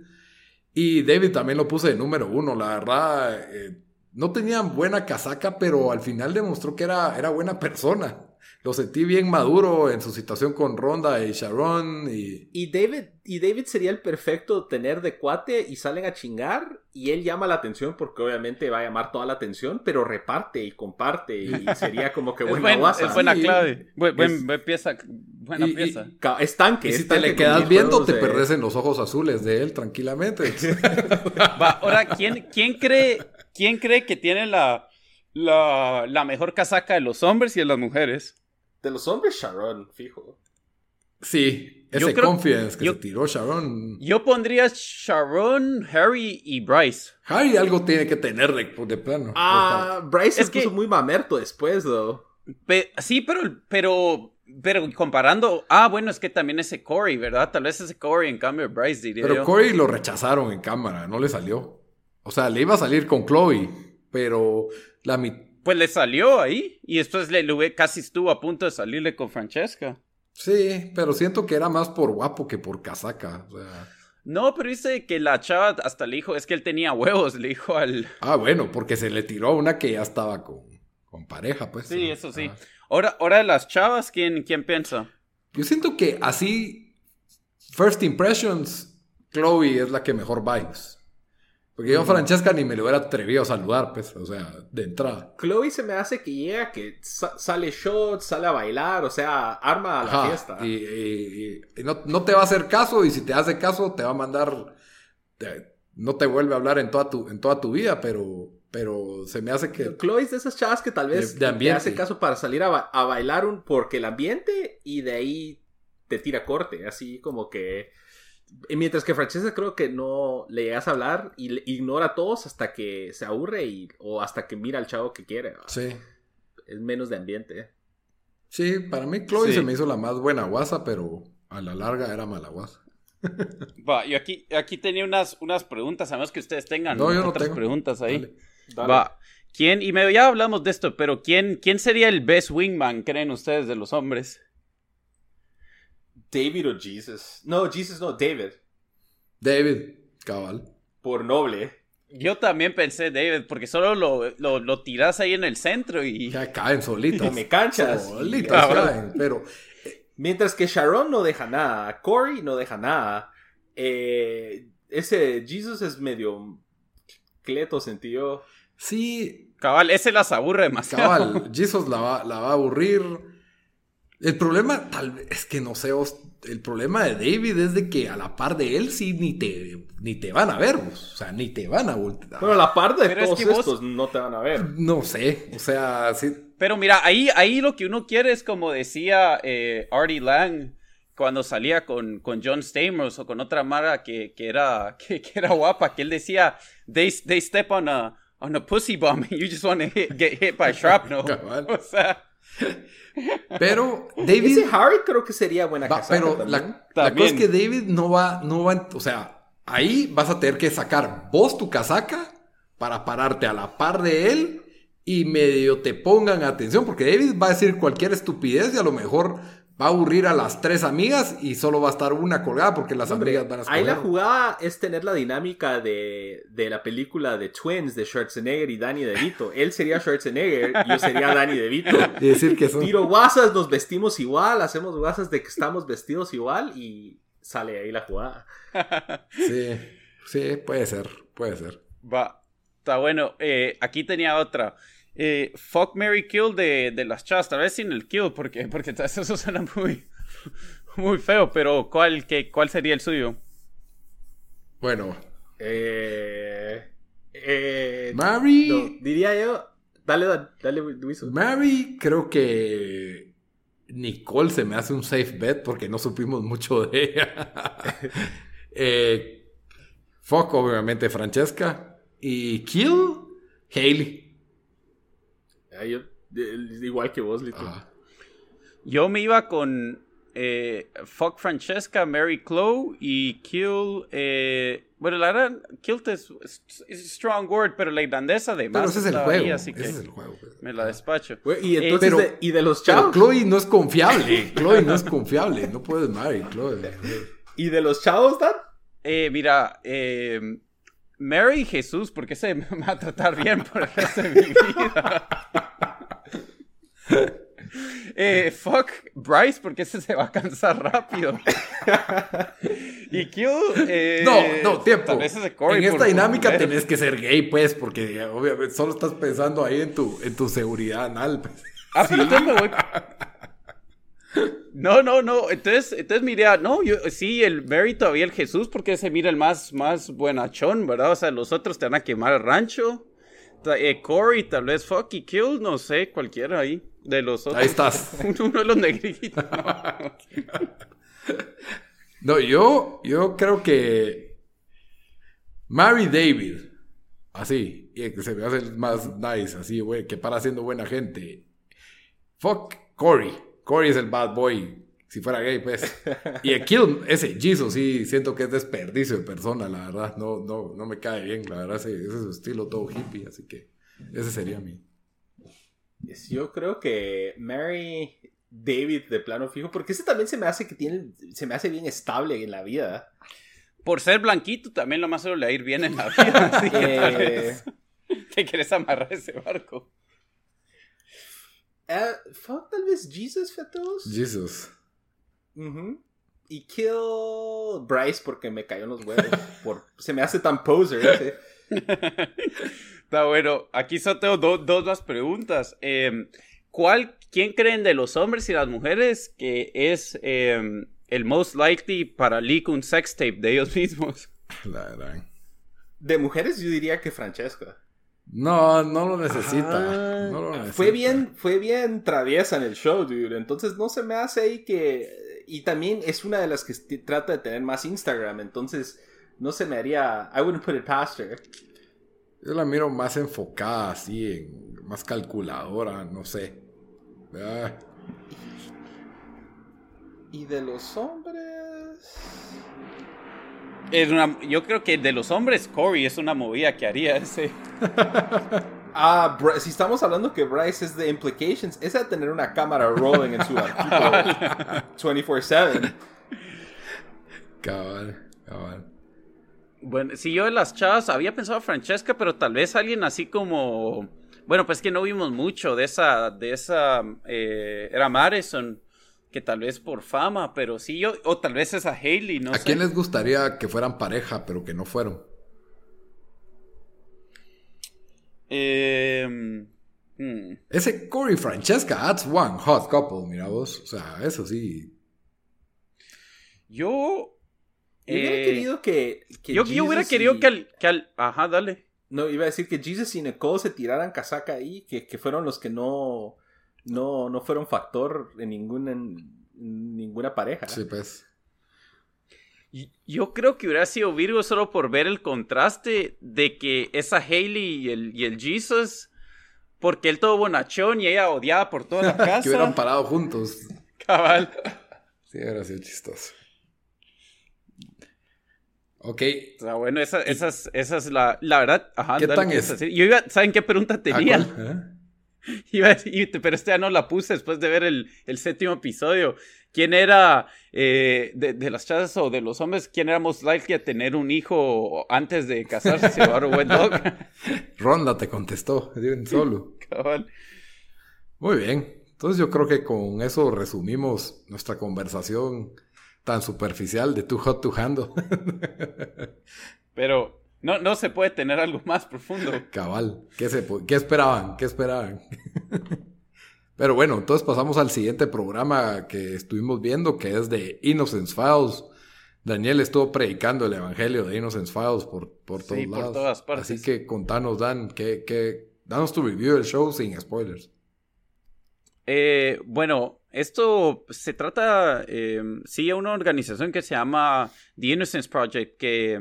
S2: Y David también lo puse de número uno. La verdad, eh, no tenía buena casaca, pero al final demostró que era, era buena persona lo sentí bien maduro en su situación con Ronda y Sharon. Y...
S1: y David, y David sería el perfecto tener de cuate y salen a chingar y él llama la atención porque obviamente va a llamar toda la atención, pero reparte y comparte y sería como que buena
S3: guasa. Es buena clave. buena pieza. Buena pieza.
S1: es tanque.
S2: Y si te le quedas viendo, te perdes en los ojos azules de él tranquilamente.
S3: Va, ahora, ¿quién, quién, cree, ¿quién cree que tiene la, la, la mejor casaca de los hombres y de las mujeres?
S1: De los hombres, Sharon, fijo.
S2: Sí, ese confidence que se tiró Sharon.
S3: Yo pondría Sharon, Harry y Bryce.
S2: Harry algo tiene que tener de, plano.
S1: Ah, Bryce es se puso muy mamerto después, though.
S3: sí, pero, pero, pero comparando. Ah, bueno, es que también ese Corey, ¿verdad? Tal vez ese Corey en cambio de Bryce, diría
S2: Pero Corey lo rechazaron en cámara, no le salió. O sea, le iba a salir con Chloe, pero la mitad
S3: pues le salió ahí y después le, casi estuvo a punto de salirle con Francesca.
S2: Sí, pero siento que era más por guapo que por casaca.
S3: No, pero dice que la chava hasta le dijo, es que él tenía huevos, le dijo al...
S2: Ah, bueno, porque se le tiró a una que ya estaba con, con pareja, pues.
S3: Sí, eso sí. Ahora, ahora las chavas, ¿quién, ¿quién piensa?
S2: Yo siento que así, First Impressions, Chloe es la que mejor vibes. Porque yo a Francesca ni me lo hubiera atrevido a saludar, pues, o sea, de entrada.
S1: Chloe se me hace que llega, que sale shot, sale a bailar, o sea, arma a la fiesta.
S2: Y, no, te va a hacer caso, y si te hace caso, te va a mandar. no te vuelve a hablar en toda tu, en toda tu vida, pero, pero se me hace que.
S1: Chloe es de esas chavas que tal vez te hace caso para salir a, a bailar un, porque el ambiente y de ahí te tira corte, así como que Mientras que Francesca creo que no le llegas a hablar y ignora a todos hasta que se aburre y, o hasta que mira al chavo que quiere.
S2: Sí.
S1: Es menos de ambiente.
S2: Sí, para mí Chloe se me hizo la más buena guasa, pero a la larga era mala guasa.
S3: Va, yo aquí, aquí tenía unas, unas preguntas, además que ustedes tengan otras preguntas ahí. Va. ¿Quién, y medio ya hablamos de esto, pero ¿quién, ¿quién sería el best wingman, creen ustedes, de los hombres?
S1: David o Jesus. No, Jesus no, David.
S2: David, cabal.
S1: Por noble.
S3: Yo también pensé David, porque solo lo, lo, tiras ahí en el centro y.
S2: Ya caen solitos.
S1: me canchas.
S2: Solitos caen. Pero eh,
S1: Mientras que Sharon no deja nada, Corey no deja nada. Eh, ese Jesus es medio cleto sentido.
S2: Sí.
S3: Cabal, ese las aburre demasiado.
S2: Cabal, Jesus la va, la va a aburrir. El problema, tal vez, es que no sé, el problema de David es de que a la par de él sí ni te, ni te van a ver, o sea, ni te van a voltear.
S1: Pero a la par de todos estos no te van a ver.
S2: No sé, o sea, sí.
S3: Pero mira, ahí, ahí lo que uno quiere es como decía eh, Artie Lang cuando salía con, con John Stamos o con otra Mara que, que era, que, era guapa, que él decía, they, they step on a, on a pussy bomb and you just want to get hit by shrapnel. O sea...
S2: Pero David.
S1: Ese Harry creo que sería buena
S2: va, Pero la, cosa es que David no va, no va. O sea, ahí vas a tener que sacar vos tu casaca para pararte a la par de él y medio te pongan atención. Porque David va a decir cualquier estupidez y a lo mejor va a aburrir a las tres amigas y solo va a estar una colgada porque las amigas van a estar.
S1: Ahí la jugada es tener la dinámica de, la película de Twins de Schwarzenegger y Danny DeVito. Él sería Schwarzenegger y yo sería Danny DeVito.
S2: Y decir que son.
S1: Tiro guasas, nos vestimos igual, hacemos guasas de que estamos vestidos igual y sale ahí la jugada.
S2: Sí, sí, puede ser, puede ser.
S3: Va, está bueno. Eh, aquí tenía otra. Eh, fuck Mary Kill de, de las chavas, tal vez sin el kill, porque, porque eso suena muy, muy feo, pero ¿cuál, qué, ¿cuál sería el suyo?
S2: Bueno.
S1: Eh, eh,
S2: Mary.
S1: diría yo. Dale, dale, Luis.
S2: Mary, creo que Nicole se me hace un safe bet porque no supimos mucho de ella. eh, fuck, obviamente, Francesca. Y Kill, Haley
S1: igual que vos, Lito.
S3: Yo me iba con eh, Fuck Francesca, Mary Chloe y Kill. Eh, bueno, la verdad, Kill es, es, strong word, pero la irlandesa de
S2: más. Pero ese es el juego. así que es el juego.
S3: Pues. Me la despacho.
S1: y eh, entonces, de, y de los chavos.
S2: Pero Chloe no es confiable. Chloe no es confiable. No puedes Mary, Chloe.
S1: ¿Y de los chavos, Dan?
S3: Eh, mira, eh. Mary Jesús, porque se me va a tratar bien por el resto de mi vida. Eh, fuck Bryce, porque ese se va a cansar rápido. y Q. Eh,
S2: no, no, tiempo. en esta dinámica tenés que ser gay, pues, porque obviamente solo estás pensando ahí en tu, en tu seguridad anal. Pues.
S3: Ah, sí. me voy. No, no, no. Entonces, entonces mi idea, no, yo sí, el Mary todavía el Jesús, porque se mira el más, más buenachón, ¿verdad? O sea, los otros te van a quemar el rancho. Eh, Corey, tal vez Fucky Kill, no sé, cualquiera ahí. De los otros.
S2: Ahí estás.
S3: Uno de los negritos.
S2: no, yo, yo creo que. Mary David. Así. Y que se me hace más nice, así, güey, que para siendo buena gente. Fuck Corey. Corey es el bad boy. Si fuera gay, pues. Y Kill, ese Jesus, sí, siento que es desperdicio de persona, la verdad. No, no, no me cae bien, la verdad. Ese, ese es su estilo todo hippie, así que ese sería mi.
S1: Yo creo que Mary David de plano fijo, porque ese también se me hace que tiene, se me hace bien estable en la vida.
S3: Por ser blanquito también lo más solo le ir bien en la vida. así que te quieres amarrar ese barco.
S1: Uh, fuck, tal vez Jesus Fetos.
S2: Jesus.
S1: Y kill Bryce porque me cayó en los huevos. por, se me hace tan poser.
S3: Está bueno. Aquí solo tengo dos más preguntas. Em, ¿cuál, ¿Quién creen de los hombres y las mujeres que es em, el most likely para leak un sex tape de ellos mismos?
S1: De mujeres yo diría que Francesca.
S2: No, no lo necesita. Ah, no lo
S1: Fue bien, fue bien traviesa en el show, dude. Entonces no se me hace ahí que. Y también es una de las que trata de tener más Instagram. Entonces no se me haría. I wouldn't put it past her.
S2: Yo la miro más enfocada, así, en, más calculadora, no sé. Ah.
S1: ¿Y de los hombres?
S3: Es una, yo creo que de los hombres, Corey es una movida que haría ese.
S1: ah, si estamos hablando que Bryce es de Implications, es a tener una cámara rolling en su artículo 24-7.
S2: Cabal, cabal.
S3: Bueno, si yo de las chavas había pensado a Francesca, pero tal vez alguien así como. Bueno, pues que no vimos mucho de esa. De esa. Eh, era Madison. Que tal vez por fama, pero sí yo, o tal vez es a Hailey, no
S2: ¿A
S3: sé.
S2: quién les gustaría que fueran pareja, pero que no fueron?
S3: Eh, hmm.
S2: Ese Corey Francesca, that's one hot couple, mira vos. O sea, eso sí.
S3: Yo.
S1: Yo hubiera
S3: eh,
S1: querido que. que
S3: yo, yo hubiera querido
S1: y-
S3: que al, que al- Ajá, dale.
S1: No, iba a decir que Jesus y Nicole se tiraran casaca ahí, que, que fueron los que no, no, no fueron factor en ninguna, en ninguna pareja.
S2: Sí, pues.
S3: Yo creo que hubiera sido Virgo solo por ver el contraste de que esa Hailey y el, y el Jesus, porque él todo bonachón y ella odiada por toda la casa.
S2: que hubieran parado juntos.
S3: Cabal.
S2: Sí, hubiera sido chistoso. Ok.
S3: O sea, bueno, esa, esa, es, esa es la, la verdad. Ajá,
S2: ¿Qué tan
S3: ¿qué
S2: es?
S3: a? Yo iba, ¿saben qué pregunta
S2: ¿A
S3: tenía?
S2: cuál? ¿Eh?
S3: Iba a decir, pero este ya no la puse después de ver el, el séptimo episodio. ¿Quién era eh, de, de las chazas o de los hombres? ¿Quién era most likely a tener un hijo antes de casarse? Si llevar un buen dog.
S2: Ronda te contestó, de un solo.
S3: Cabal.
S2: Muy bien. Entonces yo creo que con eso resumimos nuestra conversación tan superficial de Too Hot to Handle.
S3: Pero no, no se puede tener algo más profundo.
S2: Cabal. ¿Qué, se, ¿Qué esperaban? ¿Qué esperaban? Pero bueno, entonces pasamos al siguiente programa que estuvimos viendo, que es de Innocence Files. Daniel estuvo predicando el evangelio de Innocence Files por, por todos
S3: Sí, por
S2: lados.
S3: todas partes.
S2: Así que contanos, Dan, que, que, danos tu review del show sin spoilers.
S3: Eh, bueno, esto se trata, eh, sí, de una organización que se llama The Innocence Project, que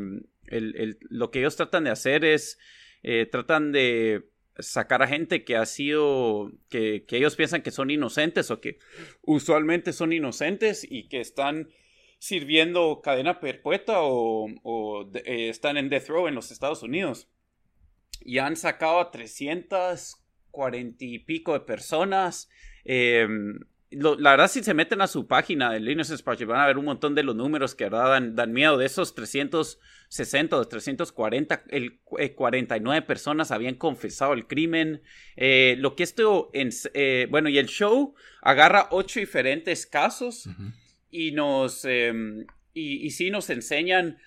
S3: lo que ellos tratan de hacer es, eh, tratan de sacar a gente que ha sido, que, que ellos piensan que son inocentes o que usualmente son inocentes y que están sirviendo cadena perpetua o, eh, están en death row en los Estados Unidos. Y han sacado a 340 y pico de personas. Eh, lo- la verdad, si se meten a su página del Innocence Project, van a ver un montón de los números que verdad dan, dan miedo. De esos 360 o 340, el, eh, 49 personas habían confesado el crimen. Eh, lo que esto, en- eh, bueno, y el show agarra ocho diferentes casos y nos, eh, y, y sí nos enseñan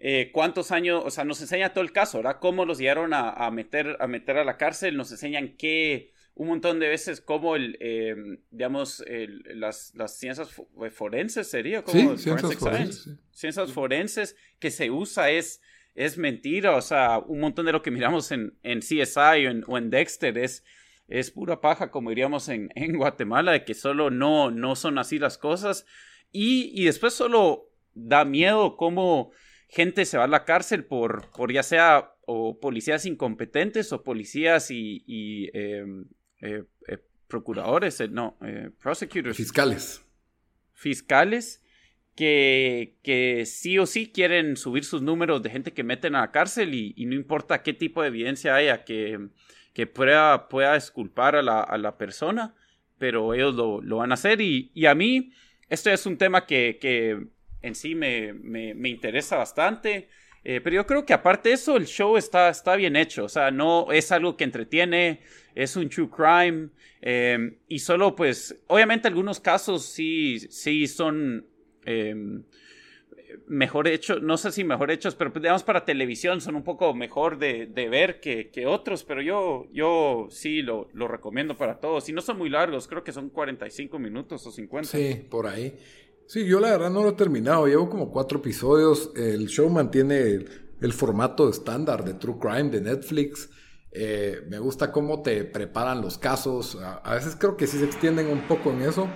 S3: eh, cuántos años, o sea, nos enseña todo el caso, ¿verdad? Cómo los llegaron a, a meter, a meter a la cárcel, nos enseñan que un montón de veces cómo el, eh, digamos, el- las, las ciencias eh, forenses sería, como
S2: Sí, ciencias forenses, sí.
S3: ciencias forenses que se usa es, es mentira, o sea, un montón de lo que miramos en, en CSI o en, o en Dexter es, es pura paja, como diríamos en, en Guatemala, de que solo no, no son así las cosas. Y, y después solo da miedo cómo gente se va a la cárcel por, por ya sea o policías incompetentes o policías y, y, eh, eh, eh, procuradores, eh, no, eh, prosecutors,
S2: Fiscales.
S3: fiscales, que, que sí o sí quieren subir sus números de gente que meten a la cárcel y, y no importa qué tipo de evidencia haya que, que pueda, pueda esculpar a la, a la persona, pero ellos lo, lo van a hacer y, y a mí esto es un tema que, que en sí me, me, me interesa bastante. Eh, pero yo creo que aparte de eso, el show está, está bien hecho. O sea, no es algo que entretiene, es un true crime. eh, y solo, pues, obviamente algunos casos sí, sí son eh, mejor hechos, no sé si mejor hechos, pero pues, digamos para televisión son un poco mejor de, de ver que, que otros. Pero yo, yo sí lo, lo recomiendo para todos. Y no son muy largos, creo que son 45 minutos o 50.
S2: Sí, por ahí. Sí, yo la verdad no lo he terminado. Llevo como cuatro episodios. El show mantiene el, el formato estándar de True Crime de Netflix. Eh, me gusta cómo te preparan los casos. A, a veces creo que sí se extienden un poco en eso.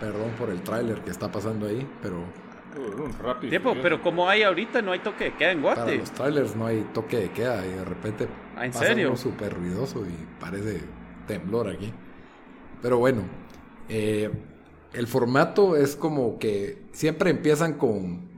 S2: Perdón por el tráiler que está pasando ahí, pero
S1: rápido.
S3: Tiempo, pero como hay ahorita, no hay toque de queda en
S2: para
S3: Guate.
S2: los trailers no hay toque de queda y de repente
S3: Ah, ¿en
S2: pasa
S3: serio?
S2: uno súper ruidoso y parece temblor aquí. Pero bueno, eh, el formato es como que siempre empiezan con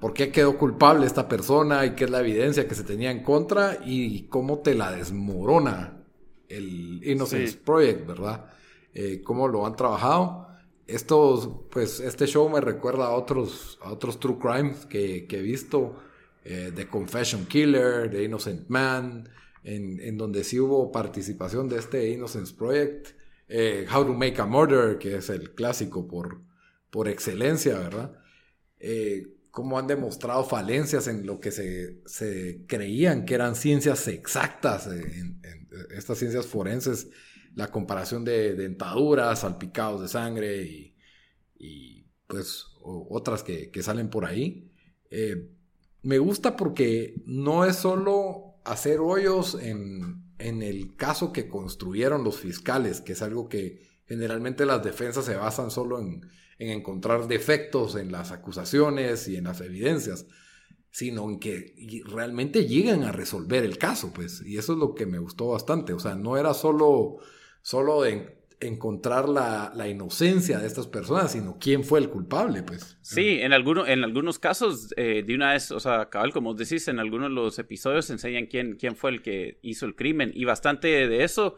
S2: por qué quedó culpable esta persona y qué es la evidencia que se tenía en contra y cómo te la desmorona el Innocence
S3: Sí.
S2: Project, ¿verdad? Eh, cómo lo han trabajado. Estos, pues, este show me recuerda a otros, a otros true crimes que, que he visto. eh, The Confession Killer, The Innocent Man, en, en donde sí hubo participación de este Innocence Project. Eh, How to Make a Murder, que es el clásico por, por excelencia, ¿verdad? Eh, cómo han demostrado falencias en lo que se, se creían que eran ciencias exactas, en, estas ciencias forenses, la comparación de dentaduras, salpicados de sangre y, pues otras que, salen por ahí. Eh, me gusta porque no es solo hacer hoyos en, en el caso que construyeron los fiscales, que es algo que generalmente las defensas se basan solo en, encontrar defectos en las acusaciones y en las evidencias, sino en que realmente llegan a resolver el caso, pues, y eso es lo que me gustó bastante, o sea, no era solo, solo encontrar la, inocencia de estas personas, sino quién fue el culpable, pues.
S3: Sí, en, alguno, en algunos casos, eh, de una vez, o sea, cabal, como decís, en algunos de los episodios enseñan quién, quién fue el que hizo el crimen, y bastante de eso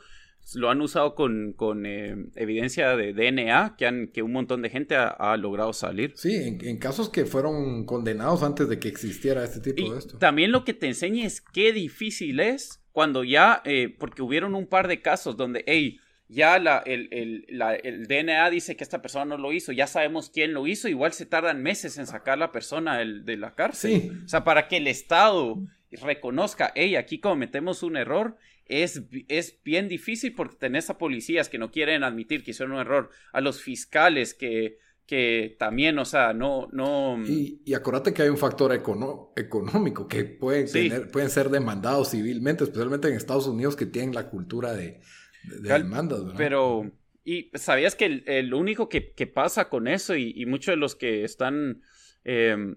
S3: lo han usado con, con eh, evidencia de DNA que, han, que un montón de gente ha, logrado salir.
S2: Sí, en, casos que fueron condenados antes de que existiera este tipo de esto.
S3: También lo que te enseña es qué difícil es cuando ya, eh, porque hubieron un par de casos donde, hey, ya la, el, el, DNA dice que esta persona no lo hizo, ya sabemos quién lo hizo, igual se tardan meses en sacar la persona de la cárcel. O sea, para que el Estado reconozca, hey, aquí cometemos un error, es, es bien difícil porque tenés a policías que no quieren admitir que hicieron un error, a los fiscales que, que también, o sea, no... no...
S2: Y, y acuérdate que hay un factor económico que pueden, tener, pueden ser demandados civilmente, especialmente en Estados Unidos que tienen la cultura de de
S3: Pero, y sabías que el, único que, pasa con eso, y, muchos de los que están eh,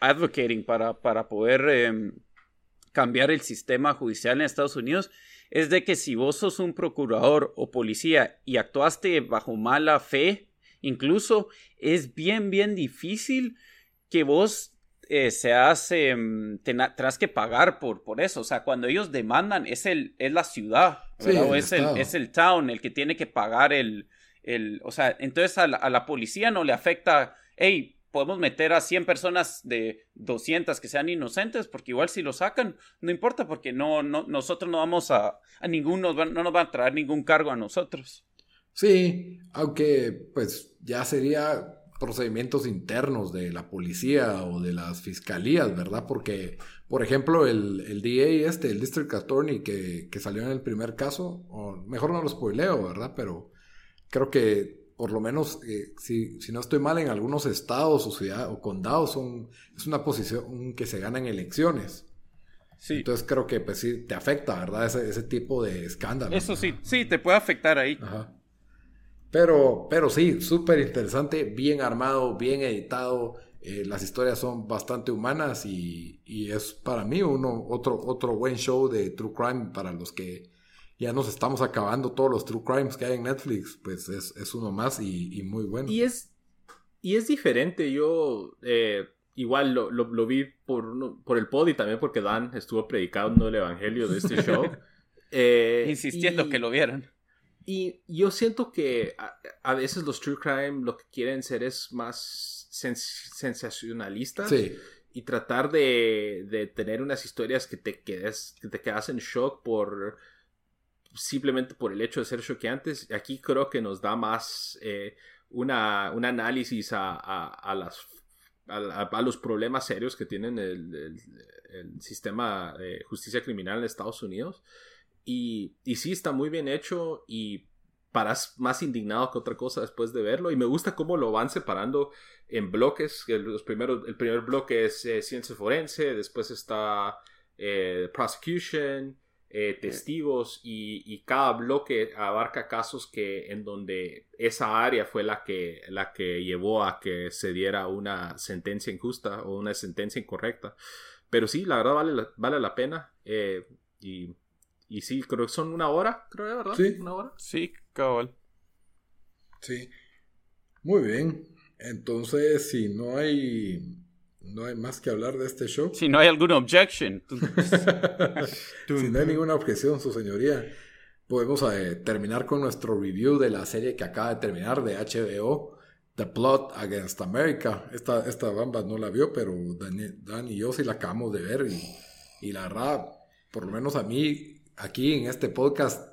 S3: advocating para, para poder em, cambiar el sistema judicial en Estados Unidos, es de que si vos sos un procurador o policía y actuaste bajo mala fe, incluso es bien, bien difícil que vos eh, se hace, mm, tendrás que pagar por, por eso. O sea, cuando ellos demandan, es, el, es la ciudad, o es el, es el town el que tiene que pagar el, el o sea, entonces a la, policía no le afecta, hey, podemos meter a 100 personas de 200 que sean inocentes, porque igual si lo sacan, no importa, porque no, no, nosotros no vamos a, a ninguno, no nos van a traer ningún cargo a nosotros.
S2: Sí, aunque pues ya sería procedimientos internos de la policía o de las fiscalías, ¿verdad? Porque, por ejemplo, el, el DA este, el District Attorney que, salió en el primer caso, o mejor no lo spoileo, ¿verdad? Pero creo que por lo menos, eh, si, si, no estoy mal, en algunos estados o ciudad o condados son, es una posición que se gana en elecciones. Sí. Entonces creo que pues sí te afecta, ¿verdad? Ese, ese tipo de escándalo.
S3: Eso sí, sí, te puede afectar ahí. Ajá.
S2: Pero, pero sí, súper interesante, bien armado, bien editado. Eh, las historias son bastante humanas y, es para mí uno, otro, otro buen show de True Crime para los que ya nos estamos acabando todos los True Crimes que hay en Netflix. Pues es, uno más y, muy bueno.
S1: Y es, y es diferente. Yo eh, igual lo, vi por, por el pod y también porque Dan estuvo predicando el evangelio de este show.
S3: Eh, Insistiendo que lo vieran.
S1: Y yo siento que a, veces los true crime lo que quieren ser es más sensacionalistas. Y tratar de, tener unas historias que te, quedes, que te quedas en shock por simplemente por el hecho de ser choqueantes. Aquí creo que nos da más eh, una, un análisis a, las a, los problemas serios que tienen el, el sistema de justicia criminal en Estados Unidos y, y sí, está muy bien hecho y paras más indignado que otra cosa después de verlo. Y me gusta cómo lo van separando en bloques. El, los primeros, el primer bloque es eh, ciencia forense, después está eh, prosecution, eh, testigos y, cada bloque abarca casos que en donde esa área fue la que, la que llevó a que se diera una sentencia injusta o una sentencia incorrecta. Pero sí, la verdad vale, vale la pena. y y sí, creo que son una hora, creo, ¿verdad?
S2: Sí.
S1: Una hora.
S3: Sí, cabal.
S2: Sí. Muy bien. Entonces, si no hay no hay más que hablar de este show.
S3: Si no hay alguna objection.
S2: si no hay ninguna objeción, su señoría, podemos eh, terminar con nuestro review de la serie que acaba de terminar de HBO, The Plot Against America. Esta, esta bamba no la vio, pero Dan, y yo sí la acabamos de ver y, y la verdad, por lo menos a mí aquí en este podcast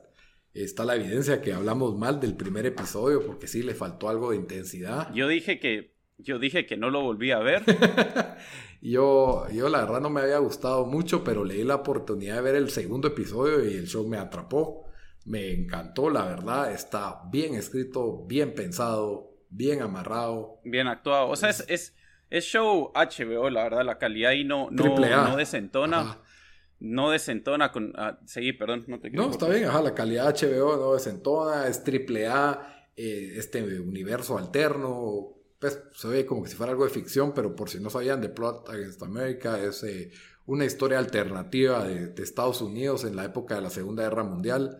S2: está la evidencia que hablamos mal del primer episodio porque sí le faltó algo de intensidad.
S3: Yo dije que yo dije que no lo volví a ver.
S2: yo, yo la verdad no me había gustado mucho, pero le di la oportunidad de ver el segundo episodio y el show me atrapó. Me encantó, la verdad. Está bien escrito, bien pensado, bien amarrado.
S3: Bien actuado. O sea, es, es, es show HBO, la verdad, la calidad ahí no, no, no desentona. No desentona con... Ah, seguí, perdón.
S2: No, te no está bien, ajá, la calidad HBO no desentona, es triple A, eh, este universo alterno, pues se ve como que si fuera algo de ficción, pero por si no sabían, The Plot Against America es eh, una historia alternativa de, Estados Unidos en la época de la Segunda Guerra Mundial.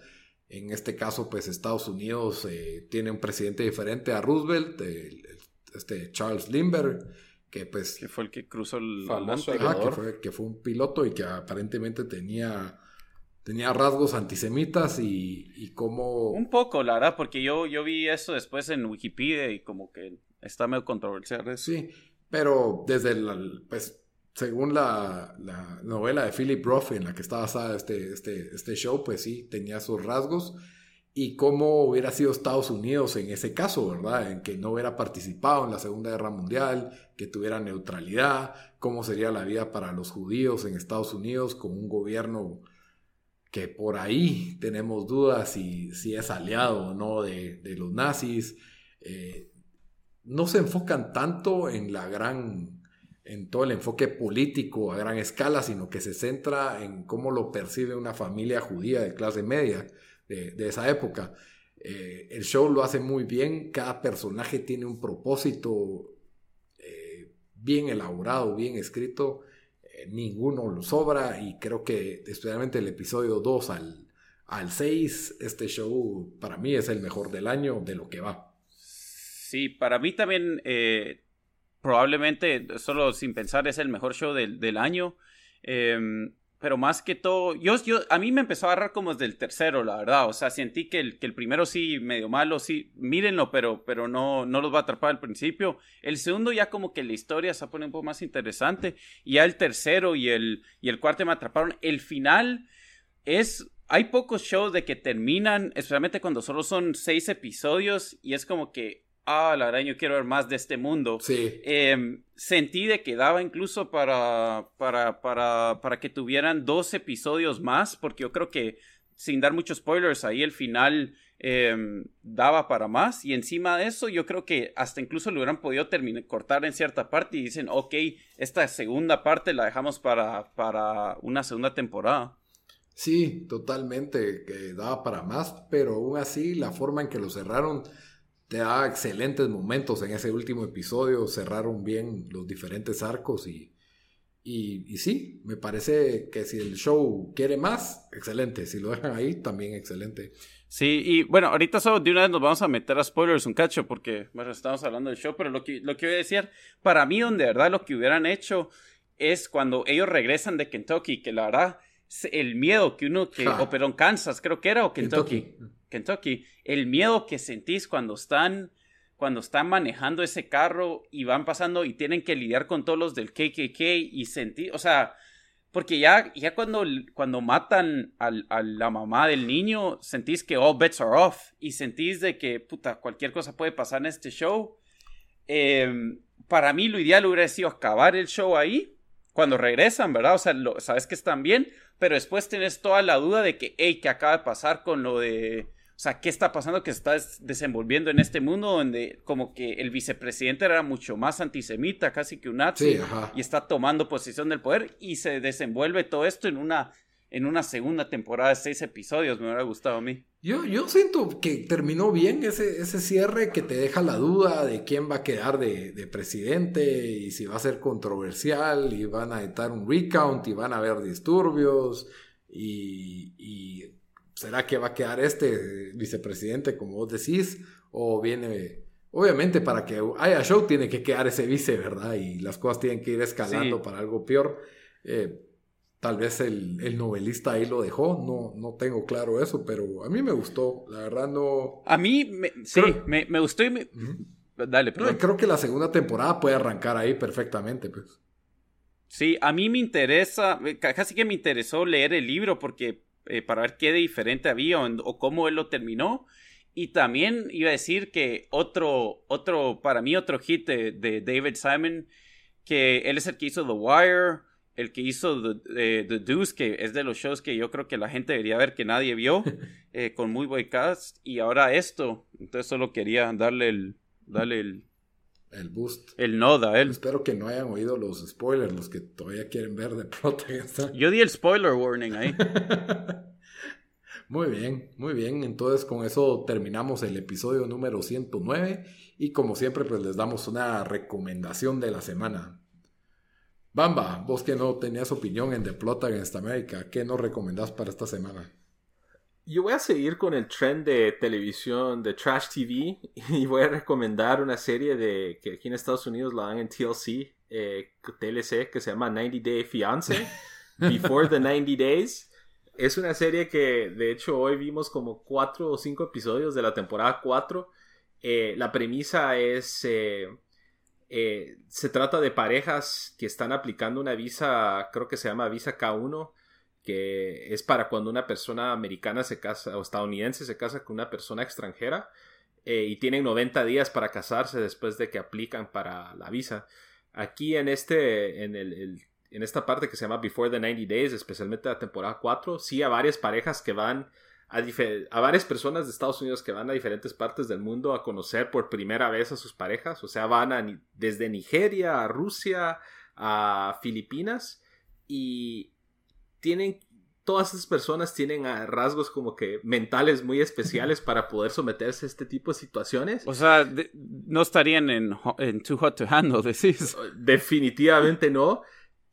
S2: En este caso, pues Estados Unidos eh, tiene un presidente diferente a Roosevelt, este Charles Lindbergh, que pues...
S3: Que fue el que cruzó el
S2: famoso que, fue, que fue un piloto y que aparentemente tenía tenía rasgos antisemitas y, y como...
S3: Un poco, la verdad, porque yo, yo vi eso después en Wikipedia y como que Está medio controversial.
S2: Sí, pero desde el, pues, según la, novela de Philip Roth en la que está basada este, este, este show, pues sí, tenía sus rasgos. Y cómo hubiera sido Estados Unidos en ese caso, ¿verdad? En que no hubiera participado en la Segunda Guerra Mundial, que tuviera neutralidad, cómo sería la vida para los judíos en Estados Unidos con un gobierno que por ahí tenemos dudas si, si es aliado o no de, de los nazis. Eh, no se enfocan tanto en la gran, en todo el enfoque político a gran escala, sino que se centra en cómo lo percibe una familia judía de clase media de, esa época. Eh, el show lo hace muy bien, cada personaje tiene un propósito eh, bien elaborado, bien escrito, eh, ninguno lo sobra y creo que especialmente el episodio 2 al, al 6, este show para mí es el mejor del año de lo que va.
S3: Sí, para mí también probablemente, solo sin pensar, es el mejor show del, año. Em, pero más que todo, yo, yo, a mí me empezó a agarrar como desde el tercero, la verdad. O sea, sentí que el, que el primero sí, medio malo, sí, mírenlo, pero, pero no, no los va a atrapar al principio. El segundo ya como que la historia se pone un poco más interesante. Y ya el tercero y el, y el cuarto me atraparon. El final es hay pocos shows de que terminan, especialmente cuando solo son seis episodios, y es como que ah, la verdad yo quiero ver más de este mundo.
S2: Sí.
S3: Em, sentí de que daba incluso para, para, para, para que tuvieran dos episodios más, porque yo creo que, sin dar muchos spoilers, ahí el final em, daba para más. Y encima de eso, yo creo que hasta incluso lo hubieran podido terminar, cortar en cierta parte y dicen, ok, esta segunda parte la dejamos para, para una segunda temporada.
S2: Sí, totalmente, que daba para más, pero aún así la forma en que lo cerraron te da excelentes momentos en ese último episodio, cerraron bien los diferentes arcos y, y, sí, me parece que si el show quiere más, excelente, si lo dejan ahí, también excelente.
S3: Sí, y bueno, ahorita solo de una vez nos vamos a meter a spoilers un cacho porque, bueno, estamos hablando del show, pero lo que, lo que voy a decir, para mí, donde de verdad lo que hubieran hecho es cuando ellos regresan de Kentucky, que la verdad, el miedo que uno, que, o perdón, Kansas creo que era, o Kentucky. Kentucky, el miedo que sentís cuando están cuando están manejando ese carro y van pasando y tienen que lidiar con todos los del KKK y sentir, o sea, porque ya, ya cuando, cuando matan a la mamá del niño, sentís que all bets are off y sentís de que, puta, cualquier cosa puede pasar en este show. Em, para mí lo ideal hubiera sido acabar el show ahí, cuando regresan, ¿verdad? O sea, sabes que están bien, pero después tienes toda la duda de que, hey, ¿qué acaba de pasar con lo de sea, ¿qué está pasando que se está desenvolviendo en este mundo donde como que el vicepresidente era mucho más antisemita, casi que un nazi, y está tomando posición del poder y se desenvuelve todo esto en una, en una segunda temporada de seis episodios, me hubiera gustado a mí.
S2: Yo, yo siento que terminó bien ese, ese cierre que te deja la duda de quién va a quedar de, de presidente y si va a ser controversial y van a editar un recount y van a haber disturbios y, y ¿será que va a quedar este vicepresidente, como vos decís? O viene, obviamente para que haya show tiene que quedar ese vice, ¿verdad? Y las cosas tienen que ir escalando para algo peor. Eh, tal vez el, novelista ahí lo dejó, no, no tengo claro eso, pero a mí me gustó, la verdad no...
S3: A mí, sí, me, gustó y Dale,
S2: perdón. creo que la segunda temporada puede arrancar ahí perfectamente, pues.
S3: Sí, a mí me interesa, casi que me interesó leer el libro porque eh, para ver qué de diferente había o, cómo él lo terminó. Y también iba a decir que otro, otro, para mí otro hit de, David Simon, que él es el que hizo The Wire, el que hizo The, The, Deuce, que es de los shows que yo creo que la gente debería ver que nadie vio, eh, con muy buen cast, y ahora esto. Entonces solo quería darle el, darle el,
S2: el boost.
S3: El noda, él.
S2: Espero que no hayan oído los spoilers, los que todavía quieren ver de Protagonist.
S3: Yo di el spoiler warning ahí.
S2: muy bien, muy bien. Entonces con eso terminamos el episodio número 109 y como siempre pues les damos una recomendación de la semana. Bamba, vos que no tenías opinión en The Plot Against America, ¿qué nos recomendás para esta semana?
S1: Yo voy a seguir con el trend de televisión, de Trash TV, y voy a recomendar una serie de que aquí en Estados Unidos la dan en TLC, eh, TLC, que se llama 90 Day Fiance, Before the 90 Days. Es una serie que, de hecho, hoy vimos como cuatro o cinco episodios de la temporada 4. Eh, la premisa es... Eh, se trata de parejas que están aplicando una visa, creo que se llama visa K1, que es para cuando una persona americana se casa o estadounidense se casa con una persona extranjera eh, y tienen 90 días para casarse después de que aplican para la visa. Aquí en este, en, el, en esta parte que se llama Before the 90 Days, especialmente la temporada 4, sí a varias parejas que van a, a varias personas de Estados Unidos que van a diferentes partes del mundo a conocer por primera vez a sus parejas, o sea, van a, desde Nigeria a Rusia a Filipinas y tienen, todas esas personas tienen rasgos como que mentales muy especiales para poder someterse a este tipo de situaciones.
S3: O sea, no estarían en, en Too Hot to Handle, decís.
S1: Definitivamente no.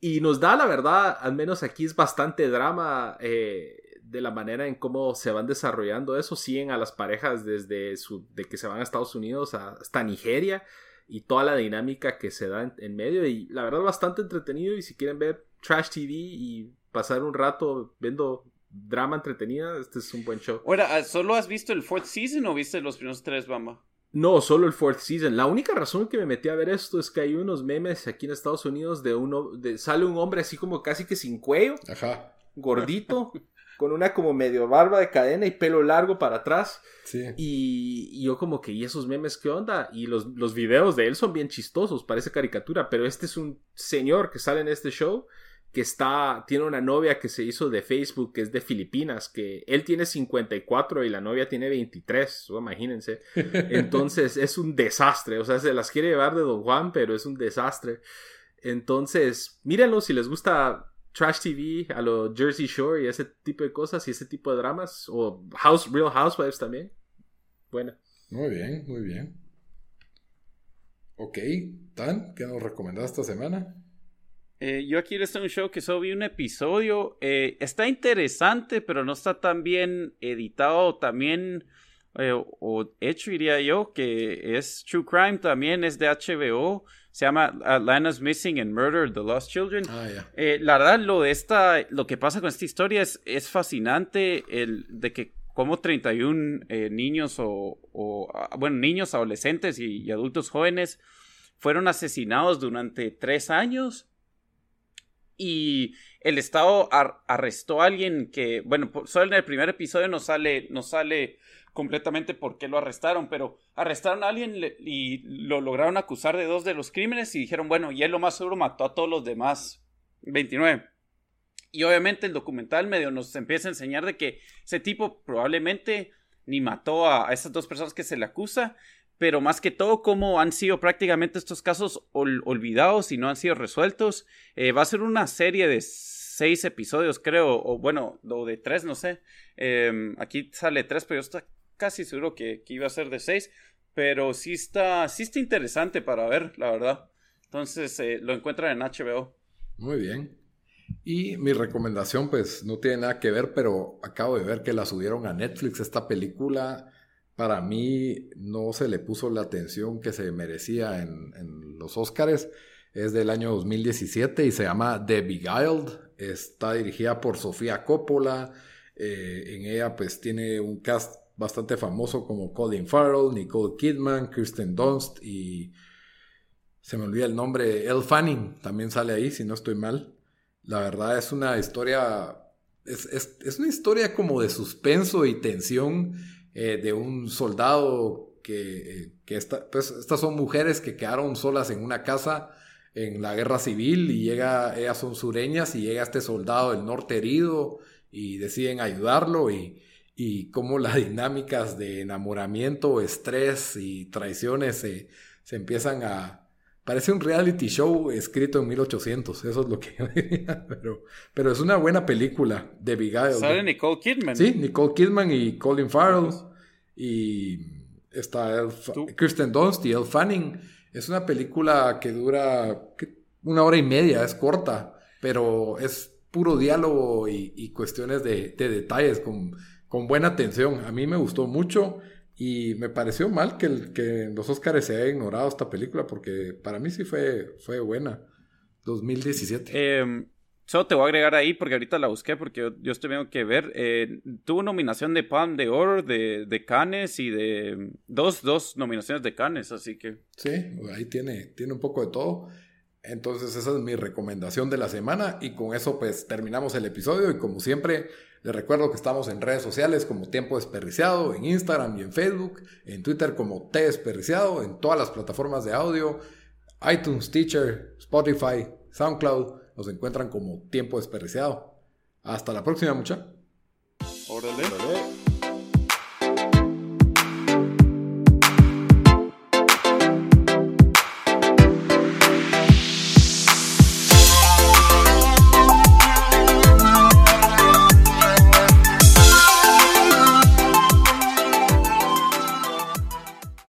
S1: Y nos da la verdad, al menos aquí es bastante drama eh, de la manera en cómo se van desarrollando eso. Siguen a las parejas desde su, de que se van a Estados Unidos hasta Nigeria y toda la dinámica que se da en, en medio. Y la verdad, bastante entretenido. Y si quieren ver Trash TV y pasar un rato viendo drama entretenida, este es un buen show.
S3: Ahora, ¿solo has visto el fourth season o viste los primeros tres, Bamba?
S1: No, solo el fourth season. La única razón que me metí a ver esto es que hay unos memes aquí en Estados Unidos de uno, de, sale un hombre así como casi que sin cuello,
S2: Ajá.
S1: gordito, con una como medio barba de cadena y pelo largo para atrás.
S2: Sí.
S1: Y, yo como que, ¿y esos memes qué onda? Y los, los videos de él son bien chistosos, parece caricatura, pero este es un señor que sale en este show que está, tiene una novia que se hizo de Facebook, que es de Filipinas, que él tiene 54 y la novia tiene 23, imagínense. Entonces es un desastre, o sea, se las quiere llevar de Don Juan, pero es un desastre. Entonces, mírenlo si les gusta Trash TV, a lo Jersey Shore y ese tipo de cosas y ese tipo de dramas, o House, Real Housewives también. Bueno.
S2: Muy bien, muy bien. Ok, Tan, ¿qué nos recomendás esta semana?
S3: Eh, yo aquí les tengo un show que solo vi un episodio. Eh, está interesante, pero no está tan bien editado, también eh, o hecho, diría yo, que es True Crime también, es de HBO. Se llama Atlanta's Missing and Murder, The Lost Children.
S2: Ah,
S3: la verdad, lo, de esta, lo que pasa con esta historia es, es fascinante, el de que como 31 niños o, o, ah, bueno, niños, adolescentes y adultos jóvenes fueron asesinados durante tres años y el Estado arrestó a alguien que, bueno, solo en el primer episodio no sale, no sale completamente por qué lo arrestaron, pero arrestaron a alguien y lo lograron acusar de dos de los crímenes y dijeron, bueno, y él lo más seguro mató a todos los demás 29. Y obviamente el documental medio nos empieza a enseñar de que ese tipo probablemente ni mató a, a esas dos personas que se le acusa, pero más que todo cómo han sido prácticamente estos casos olvidados y no han sido resueltos. Eh, va a ser una serie de seis episodios, creo, o bueno, o de tres, no sé. Em, aquí sale tres, pero yo estoy casi seguro que, iba a ser de seis. Pero sí está, sí está interesante para ver, la verdad. Entonces eh, lo encuentran en HBO.
S2: Muy bien. Y mi recomendación, pues no tiene nada que ver, pero acabo de ver que la subieron a Netflix esta película para mí no se le puso la atención que se merecía en, los Oscars. Es del año 2017 y se llama The Beguiled. Está dirigida por Sofía Coppola. Eh, en ella pues tiene un cast bastante famoso como Colin Farrell, Nicole Kidman, Kristen Dunst y se me olvida el nombre, Elle Fanning también sale ahí si no estoy mal. La verdad es una historia es, una historia como de suspenso y tensión eh, de un soldado que, que pues, estas son mujeres que quedaron solas en una casa en la guerra civil y llega, ellas son sureñas y llega este soldado del norte herido y deciden ayudarlo y, y cómo las dinámicas de enamoramiento, estrés y traiciones se, se empiezan a, Parece un reality show escrito en 1800, eso es lo que yo diría, pero, pero es una buena película de Abigail.
S3: Sale Nicole Kidman.
S2: Sí, Nicole Kidman y Colin Farrell y está Kristen Dunst y Elle Fanning. Es una película que dura una hora y media, es corta, pero es puro diálogo y, cuestiones de, de detalles con, con buena atención. A mí me gustó mucho. Y me pareció mal que, el, que los Oscars se haya ignorado esta película porque para mí sí fue, fue buena. 2017.
S3: Eh, solo te voy a agregar ahí porque ahorita la busqué porque yo, estoy viendo que ver. Eh, tuvo nominación de Palm de Oro, de, de Cannes y de dos, dos nominaciones de Cannes, así que...
S2: Sí, ahí tiene, tiene un poco de todo. Entonces esa es mi recomendación de la semana y con eso pues terminamos el episodio y como siempre les recuerdo que estamos en redes sociales como Tiempo Desperdiciado, en Instagram y en Facebook, en Twitter como T Desperdiciado, en todas las plataformas de audio, iTunes, Teacher, Spotify, SoundCloud, nos encuentran como Tiempo Desperdiciado. Hasta la próxima, mucha.
S3: Órale.